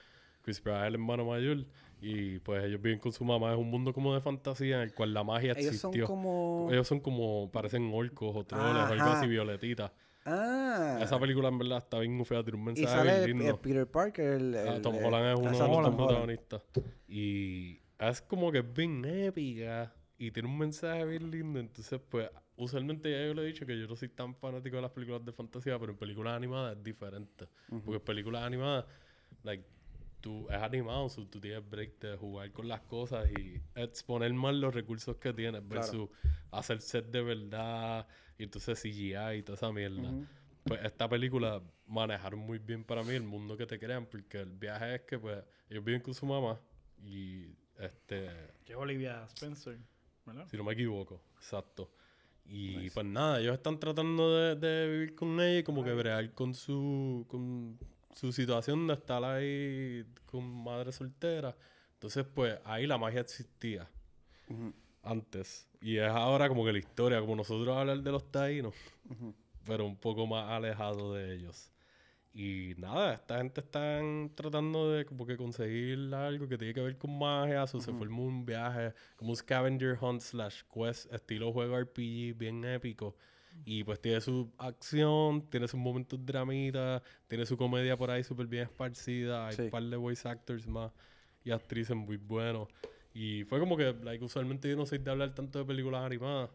Chris Pratt es el hermano mayor. Y pues ellos viven con su mamá. Es un mundo como de fantasía en el cual la magia Ellos son existió. como. Ellos son como. Parecen orcos o troles o algo así, violetitas. Ah. Esa película en verdad está bien fea. Tiene un y mensaje sale bien lindo. el Peter Parker. El, Ah, Tom el- Holland es uno de los protagonistas. Y es como que es bien épica y tiene un mensaje bien lindo. Entonces, pues, usualmente ya yo le he dicho que yo no soy tan fanático de las películas de fantasía, pero en películas animadas es diferente. Porque en películas animadas, like, tú es animado, so tú tienes break de jugar con las cosas y exponer más los recursos que tienes Claro. versus hacer set de verdad y entonces CGI y toda esa mierda. Ujú. Pues esta película manejaron muy bien para mí el mundo que te crean, porque el viaje es que pues ellos viven con su mamá y este, Que es Olivia Spencer, ¿verdad? si no me equivoco, exacto. Y Nice. pues nada, ellos están tratando de, de vivir con ella y como que bregar con su, con su situación de estar ahí con madre soltera. Entonces pues ahí la magia existía Ujú, antes. Y es ahora como que la historia, como nosotros hablar de los taínos, pero un poco más alejado de ellos. Y nada, esta gente están tratando de como que conseguir algo que tiene que ver con magia, so se forma un viaje, como un scavenger hunt slash quest, estilo juego RPG, bien épico. Y pues tiene su acción, tiene sus momentos dramitas, tiene su comedia por ahí súper bien esparcida, hay Sí. un par de voice actors más y actrices muy buenos. Y fue como que, like, usualmente yo no soy de hablar tanto de películas animadas,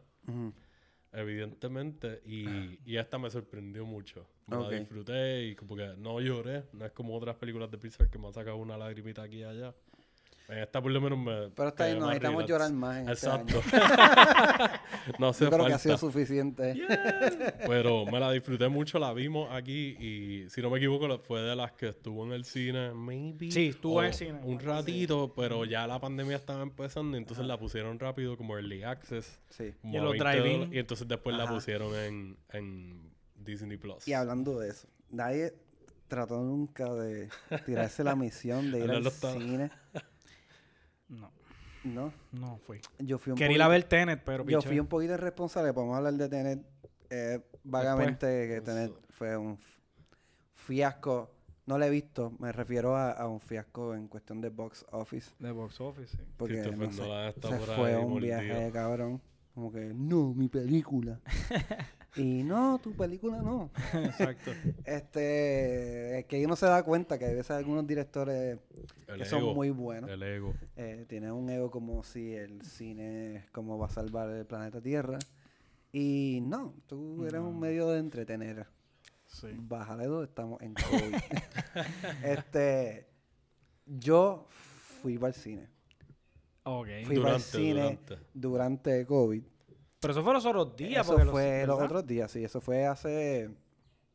evidentemente, y, y esta me sorprendió mucho. La disfruté y como que no lloré, no es como otras películas de Pixar que me han sacado una lagrimita aquí y allá. En esta por lo menos me... Pero está bien, quedé no más necesitamos relax. llorar más en este Exacto. año. no hace Yo creo que ha sido falta. suficiente. Pero me la disfruté mucho, la vimos aquí y si no me equivoco fue de las que estuvo en el cine, maybe. Sí, estuvo en el cine. Un ratito, pero ya la pandemia estaba empezando y entonces la pusieron rápido como early access. Sí. como Y en a los 20 drive-in. dólares, Y entonces después la pusieron en, en Disney Plus. Y hablando de eso, nadie trató nunca de tirarse la misión de ir al cine. No, No, no fui. yo fui un Quería ir a poquito- ver Tenet, pero Yo piché. fui un poquito irresponsable, podemos hablar de tener Eh, vagamente que tener fue un fiasco. No lo he visto, me refiero a, a un fiasco en cuestión de box office. De box office, sí. Porque Christopher no sé, Nolan está se por fue ahí un viaje de cabrón. Como que, no, mi película. y no, tu película no. Exacto. Este, es que uno se da cuenta que a veces algunos directores El que son ego, muy buenos El ego. eh, tienen un ego como si el cine es como va a salvar el planeta Tierra. Y no, tú eres un No. medio de entretener. Sí. Bájale dos, estamos en COVID. este, yo fui para el cine. Ok. Fui para el cine durante. durante COVID. Pero eso fue los otros días. eso porque fue los ¿verdad? otros días, sí. Eso fue hace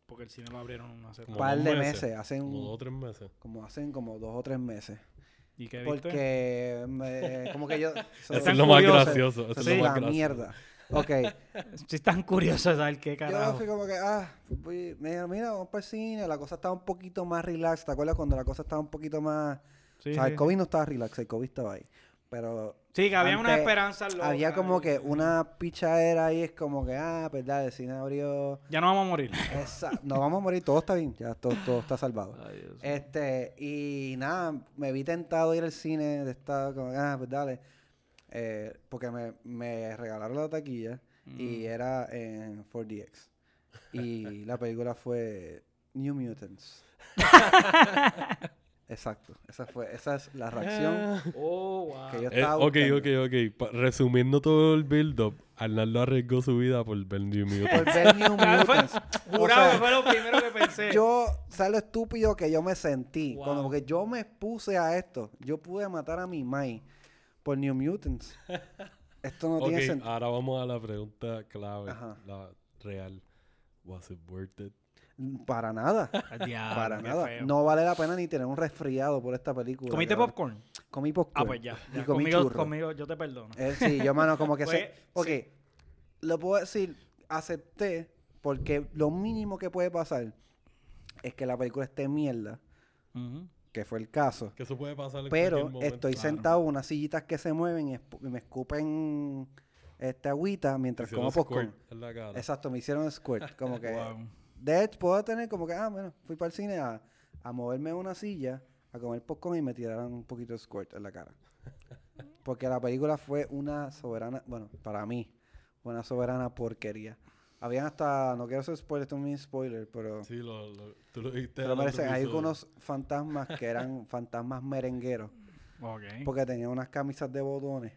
Porque el cine lo abrieron hace un par de meses. meses. Hace Como dos o tres meses. como hacen como dos o tres meses. ¿Y qué viste? Porque me- como que yo... Eso es lo más gracioso. Eso es lo más la gracioso. mierda. Ok. Estoy tan curioso de saber qué Yo carajo. fui como que, ah, voy- me dijeron, mira, vamos para el cine. La cosa estaba un poquito más relax. ¿Te acuerdas cuando la cosa estaba un poquito más... Sí, o sea, sí, el COVID no estaba relax, el COVID estaba ahí. Pero Sí, que había una esperanza. había como que una pichadera ahí. Es como que, ah, verdad, el cine abrió... Ya no vamos a morir. Esa- no vamos a morir, todo está bien. Ya todo, todo está salvado. Ay, Dios mío. Este, y nada, me vi tentado a ir al cine, de estar como, ah, pues dale. Eh, porque me, me regalaron la taquilla y Mm. era en 4DX. Y la película fue New Mutants. Exacto, esa fue, esa es la reacción Oh, wow. que yo Eh, estaba ok, buscando. ok, ok. Resumiendo todo el build-up, Arnaldo arriesgó su vida por ver New Por Mutants. ver New Ah, Mutants. O Jurado sea, fue lo primero que pensé. Yo, ¿sabes lo estúpido que yo me sentí? Wow. Cuando porque yo me expuse a esto. Yo pude matar a mi Mai por New Mutants. Esto no tiene sentido. ahora vamos a la pregunta clave, Ajá. la real. Was it worth it? Para nada. Diablo, para nada. feo. No vale la pena ni tener un resfriado por esta película. ¿Comiste cabrón. popcorn? Comí popcorn. Ah, pues ya. Y ya. comí Conmigo, churro. conmigo, yo te perdono. Eh, sí, yo, mano, como que Pues, sé. Ok, lo puedo decir, acepté, porque lo mínimo que puede pasar es que la película esté mierda, que fue el caso. Que eso puede pasar en Pero estoy Claro. sentado en unas sillitas que se mueven y, me escupen este agüita mientras como popcorn. squirt en la cara. Exacto, me hicieron squirt. Como que. Wow. De hecho, puedo tener como que, ah, bueno, fui para el cine a, a moverme en una silla, a comer popcorn y me tiraron un poquito de squirt en la cara. Porque la película fue una soberana, bueno, para mí, fue una soberana porquería. Habían hasta, no quiero hacer spoiler, esto es un spoiler, pero, Sí, lo, lo- tú lo dijiste. pero en otro parece, hay algunos fantasmas que eran fantasmas merengueros, porque tenían unas camisas de botones,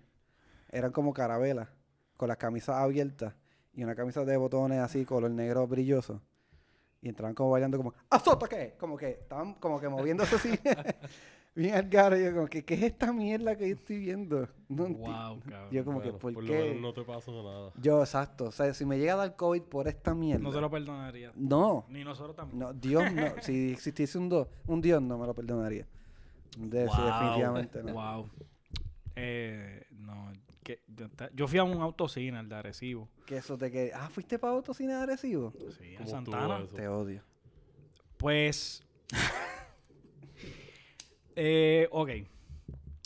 eran como carabelas, con las camisas abiertas y una camisa de botones así, color negro brilloso. Y entraban como bailando como, ¡Azota qué! Como que estaban como que moviéndose así. Bien al garo. y Yo como que, ¿qué es esta mierda que yo estoy viendo? No Wow, cabrón. Yo como que, ¿por por qué? lo menos no te pasó nada. Yo, exacto. O sea, si me llega a dar COVID por esta mierda. No se lo perdonaría. No. Ni nosotros tampoco. No, Dios no. si existiese un, do- un Dios, no me lo perdonaría. De eso, definitivamente no. Wow. Eh, no, que, yo, fui a un autocine, al de Arecibo. Que eso te que. Ah, ¿fuiste para autocine agresivo? Sí, en ¿Cómo Santana. Te odio. Pues. eh, ok.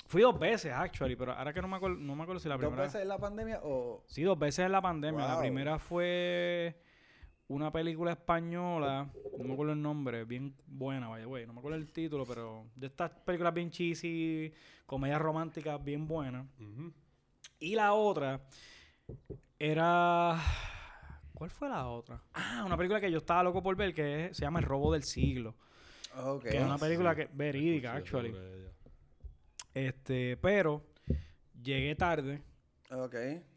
Fui dos veces, actually, pero ahora que no me acuerdo, no me acuerdo si la ¿Dos primera. veces en la pandemia o.? Sí, dos veces en la pandemia. La primera fue una película española, no me acuerdo el nombre, bien buena, vaya, güey, no me acuerdo el título, pero de estas películas bien cheesy, comedias románticas bien buenas. Ujú. Y la otra era. ¿Cuál fue la otra? Ah, una película que yo estaba loco por ver que es- se llama El robo del siglo. Ok. Que es una película sí. que verídica, actually. Este, pero llegué tarde Ok.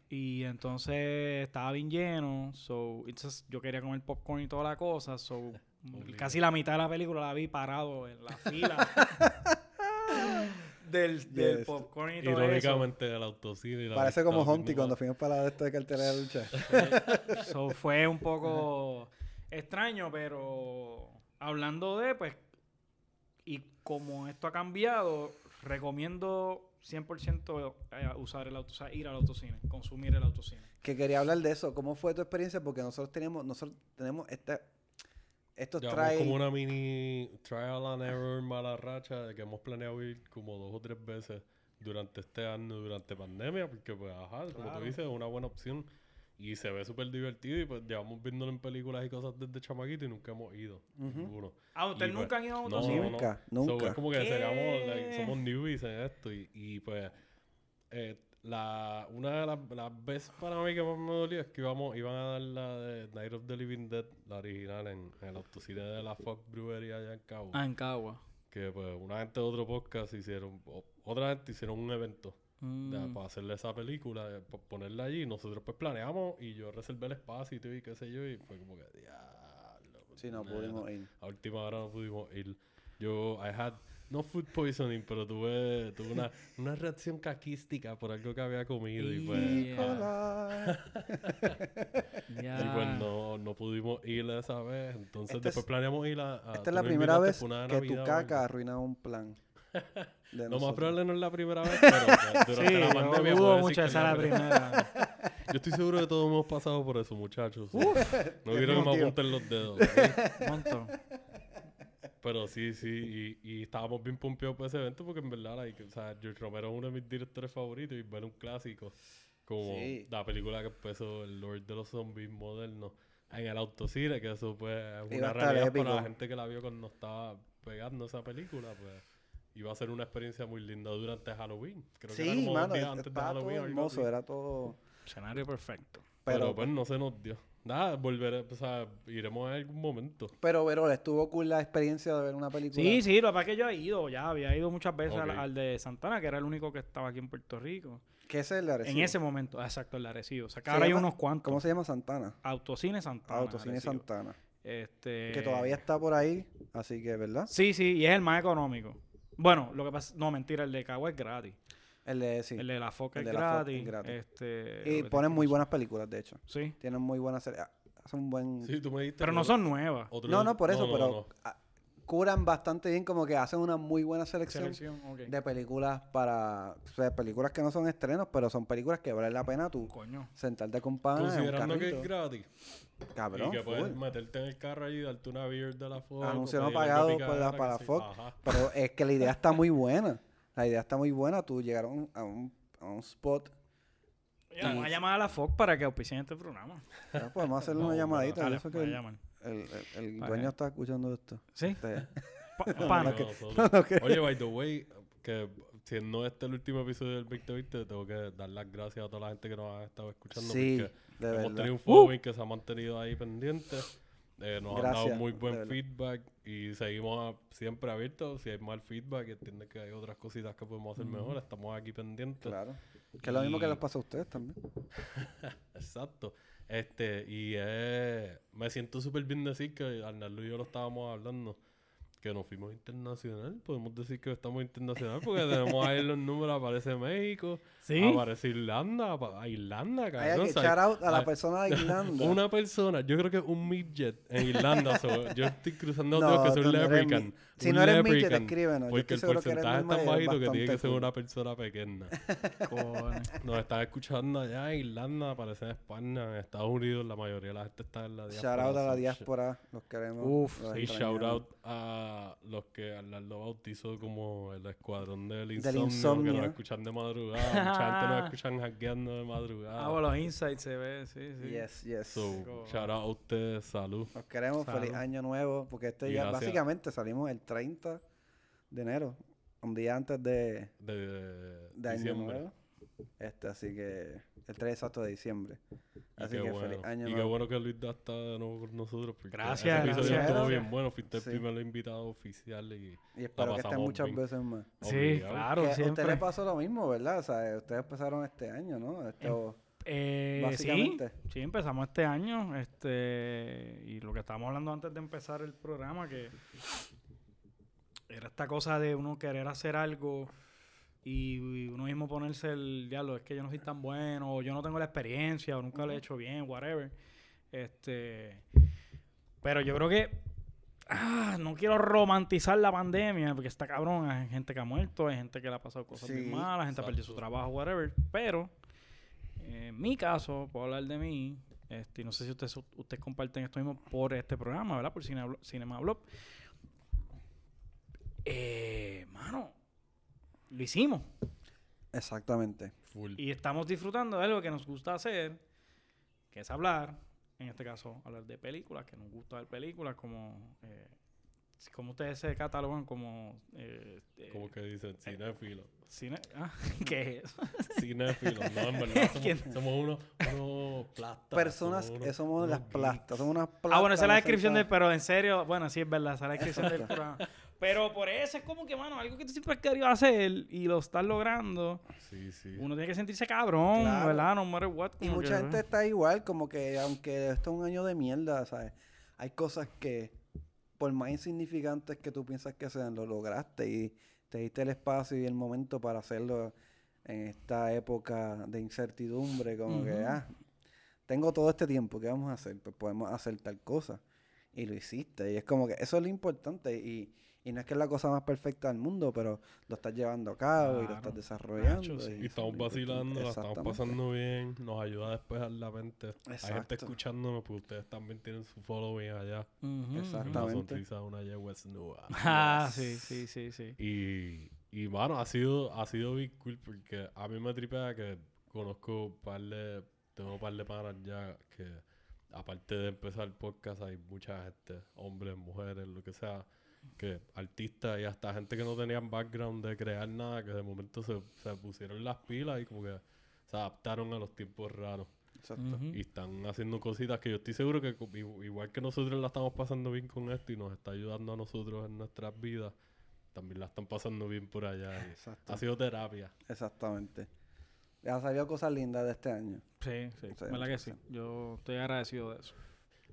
y entonces estaba bien lleno, so entonces yo quería comer popcorn y toda la cosa, so casi la mitad de la película la vi parado en la fila del, del Yes. popcorn y todo eso. Irónicamente, el autocine. y la Parece como viendo cuando fuimos para la de esto de cartera de lucha. So, fue un poco extraño, pero hablando de, pues, y como esto ha cambiado, recomiendo 100% eh, usar el auto, o sea, ir al autocine, consumir el autocine. que quería hablar de eso. ¿Cómo fue tu experiencia? Porque nosotros tenemos, nosotros tenemos este, estos trae, como una mini trial and error mala racha de que hemos planeado ir como dos o tres veces durante este año, durante pandemia, porque pues ajá, como Claro. tú dices, es una buena opción. Y se ve súper divertido y pues llevamos viéndolo en películas y cosas desde chamaquito y nunca hemos ido. Ninguno. Ah, ¿ustedes pues, nunca han ido a un no, Nunca, no. So, nunca. es como que seríamos, like, somos newbies en esto y, y pues eh, la, una de las, las veces para mí que más me dolió es que íbamos, iban a dar la de Night of the Living Dead, la original, en, en el autocine de la Fox Brewery allá en Cabo. Ah, en Cagua. Que pues una gente de otro podcast hicieron, o- otra gente hicieron un evento Mm. de- para hacerle esa película, eh, pa- ponerla allí. Nosotros pues planeamos y yo reservé el espacio y todo y qué sé yo y fue como que, diablo. Sí, no nena". pudimos ir. A última hora no pudimos ir. Yo, I had, no food poisoning, pero tuve, tuve una, una reacción caquística por algo que había comido y pues, Yeah. Y pues no, no pudimos ir esa vez. Entonces Este después es- planeamos ir a... a- Esta es la primera vez que tu caca arruina un plan. de Lo más nosotros. probable no es la primera vez, pero pues, durante Sí, la pandemia mucho que esa es la primera. Yo estoy seguro que todos hemos pasado por eso, muchachos. no quiero que me apunten los dedos. Un montón. Pero sí, sí, y, y estábamos bien pompeados por ese evento porque en verdad, like, o sea, George Romero es uno de mis directores favoritos y ver un clásico como Sí. la película que empezó El Lord de los Zombies moderno en el autocine, que eso pues es una realidad para la gente que la vio cuando estaba pegando esa película, pues iba a ser una experiencia muy linda durante Halloween. Creo que era Sí, como mano, días es- antes de todo Halloween. algo hermoso, era todo... Escenario perfecto. Pero, Pero, pues no se nos dio. Nada, volveré, o sea, iremos en algún momento. pero, pero estuvo cool la experiencia de ver una película. Sí, sí, lo que pasa es que yo he ido, ya había ido muchas veces al, de Santana, que era el único que estaba aquí en Puerto Rico. ¿Qué es el de Arecibo? En ese momento, ah, exacto, el de Arecibo. O sea, que ahora hay unos cuantos. ¿Cómo se llama Santana? Autocine Santana. Autocine Arecibo. Santana. Este... Que todavía está por ahí, así que, ¿verdad? Sí, sí, y es el más económico. Bueno, lo que pasa... No, mentira, el de Cagua es gratis. El de, sí. El de la Foca El es de la Foca gratis. es gratis. Este, Y ponen muy buenas películas, de hecho. Sí. Tienen muy buenas series. ah, Hacen un buen... Sí, tú me dijiste. Pero no son nuevas. otro- No, no, por eso, no, pero no. ah, curan bastante bien, como que hacen una muy buena selección, de películas para... O sea, películas que no son estrenos, pero son películas que valen la pena tú Coño. sentarte con en un Considerando que es gratis. Cabrón, y que puedes full. meterte en el carro allí y darte una beer de la foto. Anuncio no pagado por la- para la. Fox. Pero es que la idea está muy buena. La idea está muy buena. Tú llegar a un, a un, a un spot. Ya, vamos a llamar a la Fox para que auspicien este programa. Ya podemos hacerle una Vamos, llamadita. Dale, que el, el- el- el dueño que- está escuchando esto. ¿Sí? Este, Pa- no, nosotros. no, que- Oye, by the way, que siendo este el último episodio del 2020, tengo que dar las gracias a toda la gente que nos ha estado escuchando. sí, porque de hemos verdad. tenido un Uh. following que se ha mantenido ahí pendiente. Eh, nos han dado muy buen feedback y seguimos a- siempre abiertos. Si hay mal feedback y entiendes que hay otras cositas que podemos hacer mejor, estamos aquí pendientes. Claro. Que es lo mismo que les pasa a ustedes también. Exacto. Este, y eh, me siento súper bien decir que Arnaldo y yo lo estábamos hablando, que nos fuimos internacional. Podemos decir que estamos internacional porque tenemos ahí los números, aparece México, Sí. aparece Irlanda, a Irlanda, Hay cabrón. que o sea, echar out a la hay- persona de Irlanda. Una persona, yo creo que un midget en Irlanda, so, yo estoy cruzando No, otros que no eres leprechaun. mi- si un no eres midget, leprechaun, escríbenos. Yo Porque estoy el que porcentaje es tan bajito que tiene que ser una persona pequeña. Nos están escuchando allá en Irlanda, aparece en España, en Estados Unidos, la mayoría de la gente está en la diáspora. Shout out a la diáspora. Los queremos. Uf, los Y shout out a los que Arnaldo bautizó como el escuadrón del insomnio, Del que insomnio. nos escuchan de madrugada. Mucha gente nos escuchan hackeando de madrugada. Ah, bueno, los insights se ve, sí, sí. Yes, yes. So, shout out a ustedes, salud. Los queremos. Feliz Salud. año nuevo. Porque este ya, básicamente salimos el 30 de enero. Un día antes de, De, de año diciembre. nuevo. Este, así que el 3 exacto de diciembre. Así que bueno. feliz año y qué bueno que Luis da está de nuevo con nosotros. porque Gracias, Ese episodio gracias. estuvo bien bueno. Fuiste Sí. el primer invitado oficial y Y espero que estén muchas bien. veces más. Sí, obligado. claro, Que a usted siempre. le pasó lo mismo, ¿verdad? O sea, ustedes empezaron este año, ¿no? Esto, Eh, sí, Básicamente. sí, empezamos este año. Este, y lo que estábamos hablando antes de empezar el programa, que era esta cosa de uno querer hacer algo y, y uno mismo ponerse el diablo, es que yo no soy tan bueno, o yo no tengo la experiencia, o nunca lo he hecho bien, whatever. Este, pero yo creo que ah, no quiero romantizar la pandemia, porque está cabrón, hay gente que ha muerto, hay gente que le ha pasado cosas Sí, malas, gente ha perdido su trabajo, whatever. Pero en mi caso, puedo hablar de mí, este, y no sé si ustedes, ustedes comparten esto mismo por este programa, ¿verdad? Por Cine, Cinema Blog. Eh, mano, lo hicimos. exactamente. Full. Y estamos disfrutando de algo que nos gusta hacer. que es hablar, en este caso, hablar de películas, que nos gusta ver películas, como, eh, como ustedes se catalogan como... Eh, eh, Como que dicen, cinéfilo. cine- ah, ¿Qué es eso? Cinéfilo. No, en verdad somos, somos unos, unos plastas. Personas unos- que somos las plastas, somos unas plastas. Ah, bueno, esa es la descripción del Pero en serio, bueno, sí es verdad, esa es la descripción del programa. Pero por eso es como que, mano, algo que tú siempre has querido hacer y lo estás logrando, Sí, sí. uno tiene que sentirse cabrón, Claro. ¿verdad? No matter what. Y mucha que, gente está igual, como que aunque esto es un año de mierda, ¿sabes? Hay cosas que, por más insignificantes que tú piensas que sean, lo lograste y te diste el espacio y el momento para hacerlo en esta época de incertidumbre, como que, ah, tengo todo este tiempo, ¿qué vamos a hacer? Pues podemos hacer tal cosa. Y lo hiciste. Y es como que eso es lo importante. Y, y no es que es la cosa más perfecta del mundo, pero lo estás llevando a cabo y lo estás desarrollando. Nacho, sí. Y estamos es vacilando, la estamos pasando bien, nos ayuda a despejar la mente. Hay gente escuchándonos porque ustedes también tienen su following allá. Ujú. Una Exactamente. sonrisa, una yegua snúa. Ah, sí, sí, sí, sí. Y, y bueno, ha sido, ha sido bien cool porque a mí me tripea que conozco un par de, tengo un par de panas ya que aparte de empezar el podcast hay mucha gente, hombres, mujeres, lo que sea, que artistas y hasta gente que no tenían background de crear nada, que de momento se, se pusieron las pilas y como que se adaptaron a los tiempos raros. Exacto. Y están haciendo cositas que yo estoy seguro que igual que nosotros la estamos pasando bien con esto y nos está ayudando a nosotros en nuestras vidas, también la están pasando bien por allá. Exacto. ha sido terapia. Exactamente. Han salido cosas lindas de este año. Sí, sí, Sí, ¿verdad que sí. sí? Yo estoy agradecido de eso.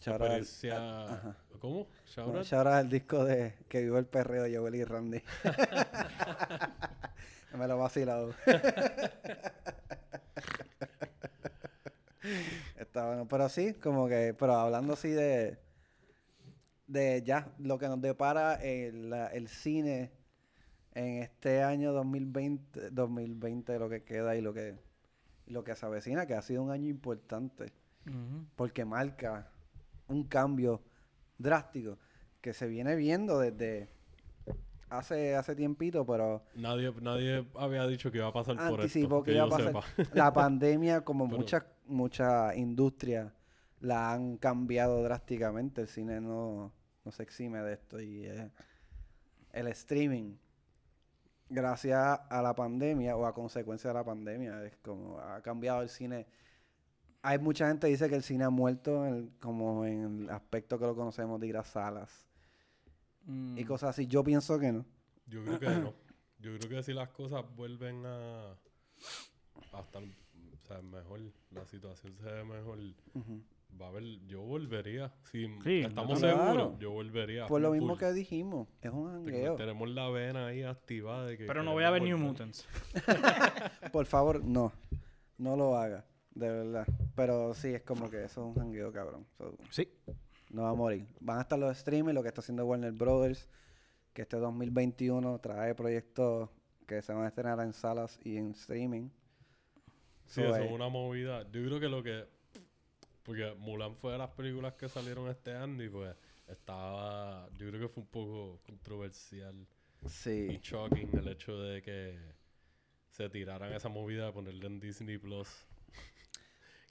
Out al-. ¿Cómo? Shout No, al disco de que vivo el perreo de Joel y Randy. Me lo he vacilado. Está bueno. Pero sí, como que, pero hablando así de de ya lo que nos depara el, el cine en este año 2020, 2020 lo que queda y lo que y lo que se avecina, que ha sido un año importante porque marca un cambio drástico que se viene viendo desde hace hace tiempito, pero Nadie, nadie había dicho que iba a pasar por esto. que iba a pasar. La pandemia, como muchas muchas industrias la han cambiado drásticamente, el cine no, no se exime de esto y eh, el streaming gracias a la pandemia o a consecuencia de la pandemia es como ha cambiado el cine hay mucha gente que dice que el cine ha muerto en- como en el aspecto que lo conocemos de ir a salas Mm. y cosas así. Yo pienso que no. Yo creo que no. Yo creo que si las cosas vuelven a, a estar o sea, mejor, la situación se ve mejor, va a haber, yo volvería. Si Sí, estamos claro. seguros, yo volvería. Por lo full, mismo que dijimos, es un jangueo. tenemos la vena ahí activada de que Pero no voy a ver New. Mutants. Por favor, no. No lo haga, de verdad. Pero sí, es como que eso es un jangueo, cabrón. So, Sí. no va a morir. Van a estar los streamers, lo que está haciendo Warner Brothers, que este 2021 trae proyectos que se van a estrenar en salas y en streaming. Sí, So, eso es una movida. Yo creo que lo que... Porque Mulan fue de las películas que salieron este año y pues estaba... Yo creo que fue un poco controversial y Sí. shocking el hecho de que se tiraran esa movida de ponerle en Disney Plus.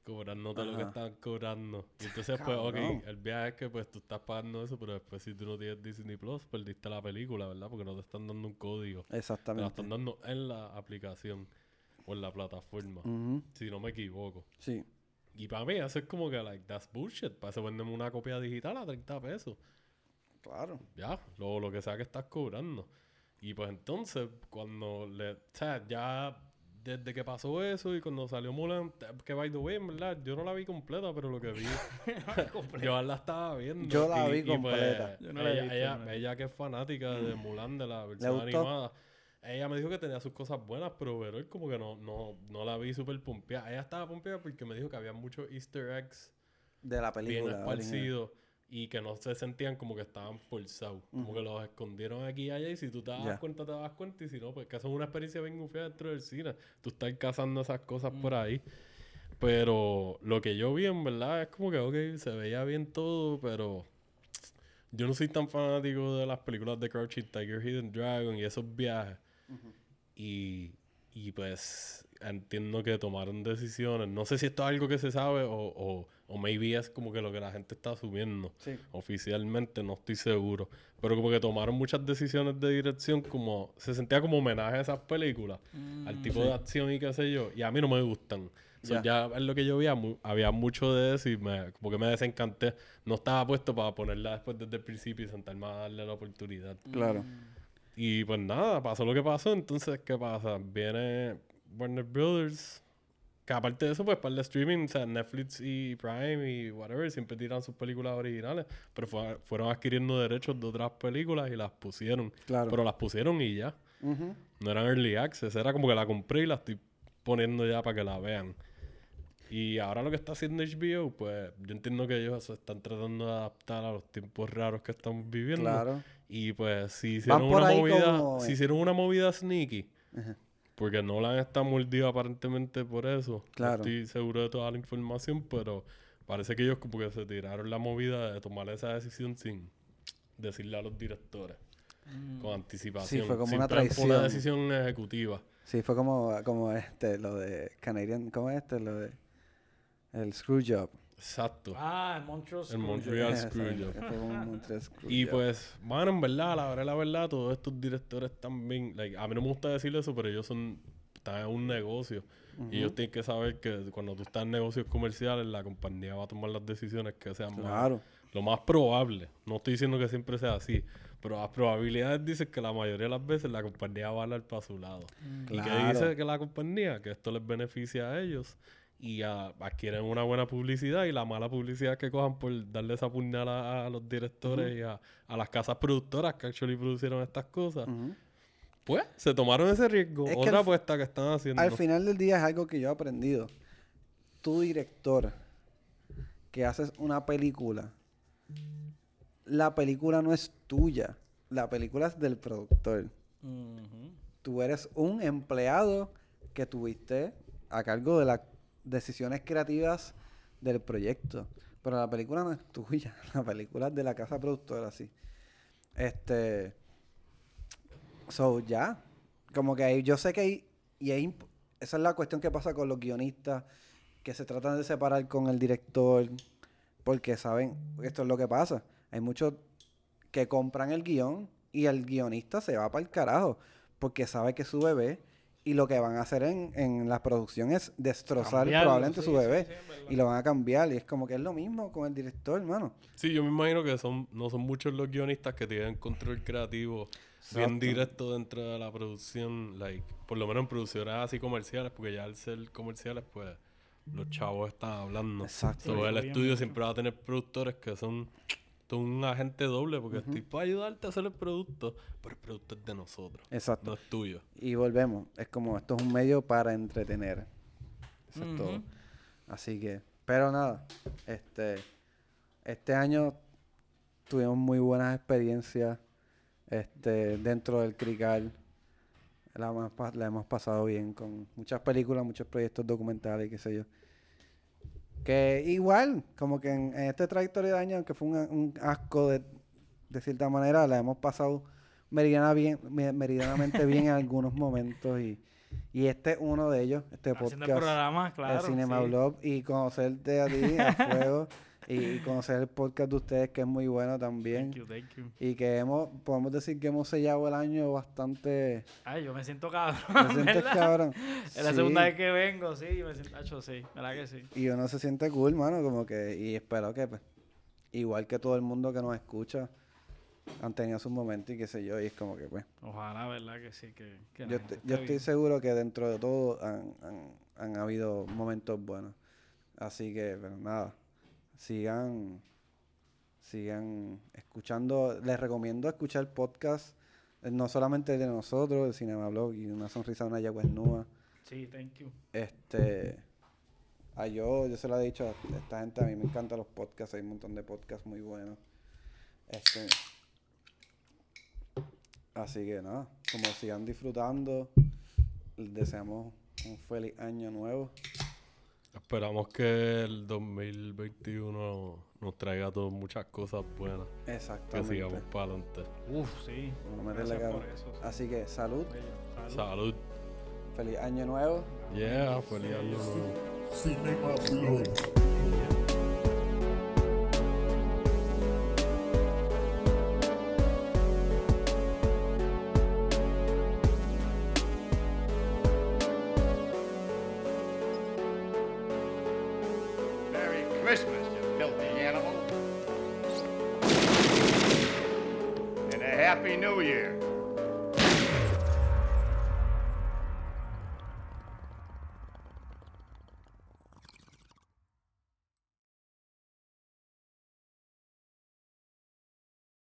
Cobrándote lo que Ajá. estaban cobrando. Y entonces, pues, ok, el viaje es que pues tú estás pagando eso, pero después si tú no tienes Disney Plus, perdiste la película, ¿verdad? Porque no te están dando un código. Te la Exactamente. están dando en la aplicación o en la plataforma, si no me equivoco. Sí. Y para mí eso es como que, like, that's bullshit. Para eso vendemos una copia digital a 30 pesos. Claro. Ya, lo, lo que sea que estás cobrando. Y pues entonces, cuando le... O sea, ya desde que pasó eso y cuando salió Mulan, que by the way, en verdad, yo no la vi completa, pero lo que vi... yo la estaba viendo. Yo la y- vi y, pues, completa. Yo no la he ella, que es fanática de Mulan, de la versión animada, ella me dijo que tenía sus cosas buenas, pero Verón como que no, no, no la vi súper pompeada. Ella estaba pompeada porque me dijo que había muchos easter eggs De la bien película. original. esparcidos y que no se sentían como que estaban forzados. Como que los escondieron aquí y allá y si tú te das cuenta, te das cuenta y si no, pues que eso es una experiencia bien gufia dentro del cine. Tú estás cazando esas cosas por ahí. Pero lo que yo vi en verdad es como que, ok, se veía bien todo, pero yo no soy tan fanático de las películas de Crouching Tiger, Hidden Dragon y esos viajes. Y, y pues, entiendo que tomaron decisiones. No sé si esto es algo que se sabe o, o, o maybe es como que lo que la gente está asumiendo. Sí. Oficialmente no estoy seguro. Pero como que tomaron muchas decisiones de dirección como... Se sentía como homenaje a esas películas. al tipo de acción y qué sé yo. Y a mí no me gustan. So, Ya. ya es lo que yo veía. mu- había mucho de eso y me, como que me desencanté. No estaba puesto para ponerla después desde el principio y sentarme a darle la oportunidad. Claro. Y pues nada, pasó lo que pasó. Entonces, ¿qué pasa? Viene Warner Brothers. Que aparte de eso, pues para el streaming, o sea, Netflix y Prime y whatever, siempre tiran sus películas originales. Pero fue- fueron adquiriendo derechos de otras películas y las pusieron. Claro. Pero las pusieron y ya. Ujú. No eran early access. Era como que la compré y la estoy poniendo ya para que la vean. Y ahora lo que está haciendo HBO, pues yo entiendo que ellos se están tratando de adaptar a los tiempos raros que estamos viviendo. Claro. Y pues si hicieron una movida, como- si hicieron una movida sneaky, Ajá. Porque Nolan está mordido aparentemente por eso. Claro. No estoy seguro de toda la información, pero parece que ellos como que se tiraron la movida de tomar esa decisión sin decirle a los directores. Con anticipación. fue como Sin una fue una traición. decisión ejecutiva. Sí, fue como, como este, lo de Canadian, ¿cómo es este? Lo de el Screwjob. Exacto. Ah, el Montreal El Screwjob. Un Montreal Screwjob. Y pues, mano, en verdad, a la verdad, la verdad, todos estos directores también, like, a mí no me gusta decir eso, pero ellos son, están en un negocio. Y ellos tienen que saber que cuando tú estás en negocios comerciales, la compañía va a tomar las decisiones que sean más, Claro. lo más probable. No estoy diciendo que siempre sea así, pero las probabilidades dicen que la mayoría de las veces la compañía va a hablar para su lado. ¿Y qué Claro. dice que la compañía? Que esto les beneficia a ellos y adquieren una buena publicidad y la mala publicidad que cojan por darle esa puñalada a, los directores y a, a las casas productoras que actually producieron estas cosas. Pues se tomaron ese riesgo. Es Otra apuesta que están haciendo. Al final del día es algo que yo he aprendido. Tu director, que haces una película, la película no es tuya. La película es del productor. Tú eres un empleado que tuviste a cargo de las decisiones creativas del proyecto. Pero la película no es tuya. La película es de la casa productora, sí. Este. So, ya. Como que ahí, yo sé que hay. Y imp- esa es la cuestión que pasa con los guionistas, que se tratan de separar con el director, porque saben, esto es lo que pasa. Hay muchos que compran el guion y el guionista se va para el carajo, porque sabe que su bebé y lo que van a hacer en, en la producción es destrozar Cambiarlo, probablemente sí, su bebé sí, y lo van a cambiar y es como que es lo mismo con el director, hermano. Sí, yo me imagino que son no son muchos los guionistas que tienen control creativo bien directo dentro de la producción, like, por lo menos en producciones así comerciales, porque ya al ser comerciales, pues los chavos están hablando. Exacto. So, el estudio siempre va a tener productores que son son un agente doble, porque estoy para ayudarte a hacer el producto, pero el producto es de nosotros, Exacto. no es tuyo. Y volvemos, es como esto es un medio para entretener. Eso es todo. Así que, pero nada, este este año tuvimos muy buenas experiencias este dentro del Crical. La, la hemos pasado bien con muchas películas, muchos proyectos documentales y qué sé yo. Que igual, como que en, en esta trayectoria de años, que fue un, un asco de, de cierta manera, la hemos pasado meridiana bien, me- meridianamente bien en algunos momentos y, y este es uno de ellos, este Haciendo el podcast, programa, claro. el Cinema sí. Blog y conocerte a ti a fuego y, conocer el podcast de ustedes que es muy bueno también Thank you, thank you. y que hemos, podemos decir que hemos sellado el año bastante, Ay, yo me siento cabrón. ¿te sientes cabrón? Es la Sí. segunda vez que vengo, sí, me siento, Hacho, sí, ¿verdad que sí? Y uno se siente cool, mano, como que, y espero que, pues, igual que todo el mundo que nos escucha, han tenido sus momentos y qué sé yo, y es como que, pues, Ojalá, ¿verdad que sí? Que, yo, estoy- yo estoy seguro que dentro de todo han, han, han habido momentos buenos. Así que, pero nada, sigan, sigan escuchando, les recomiendo escuchar podcast, eh, no solamente el de nosotros, el Cinema Blog y Una Sonrisa de una Yagua Nua. Sí, thank you. Este, a yo, yo se lo he dicho a esta gente, a mí me encantan los podcasts, hay un montón de podcasts muy buenos. Este, así que nada, como sigan disfrutando, les deseamos un feliz año nuevo. Esperamos que el 2021 nos traiga todo muchas cosas buenas, que Exactamente. sigamos para adelante. Uf, sí. Vamos a meterle Gracias por eso. sí. Así que salud. Bello. Salud. Salud. Feliz año nuevo. Yeah, feliz año nuevo. Cinema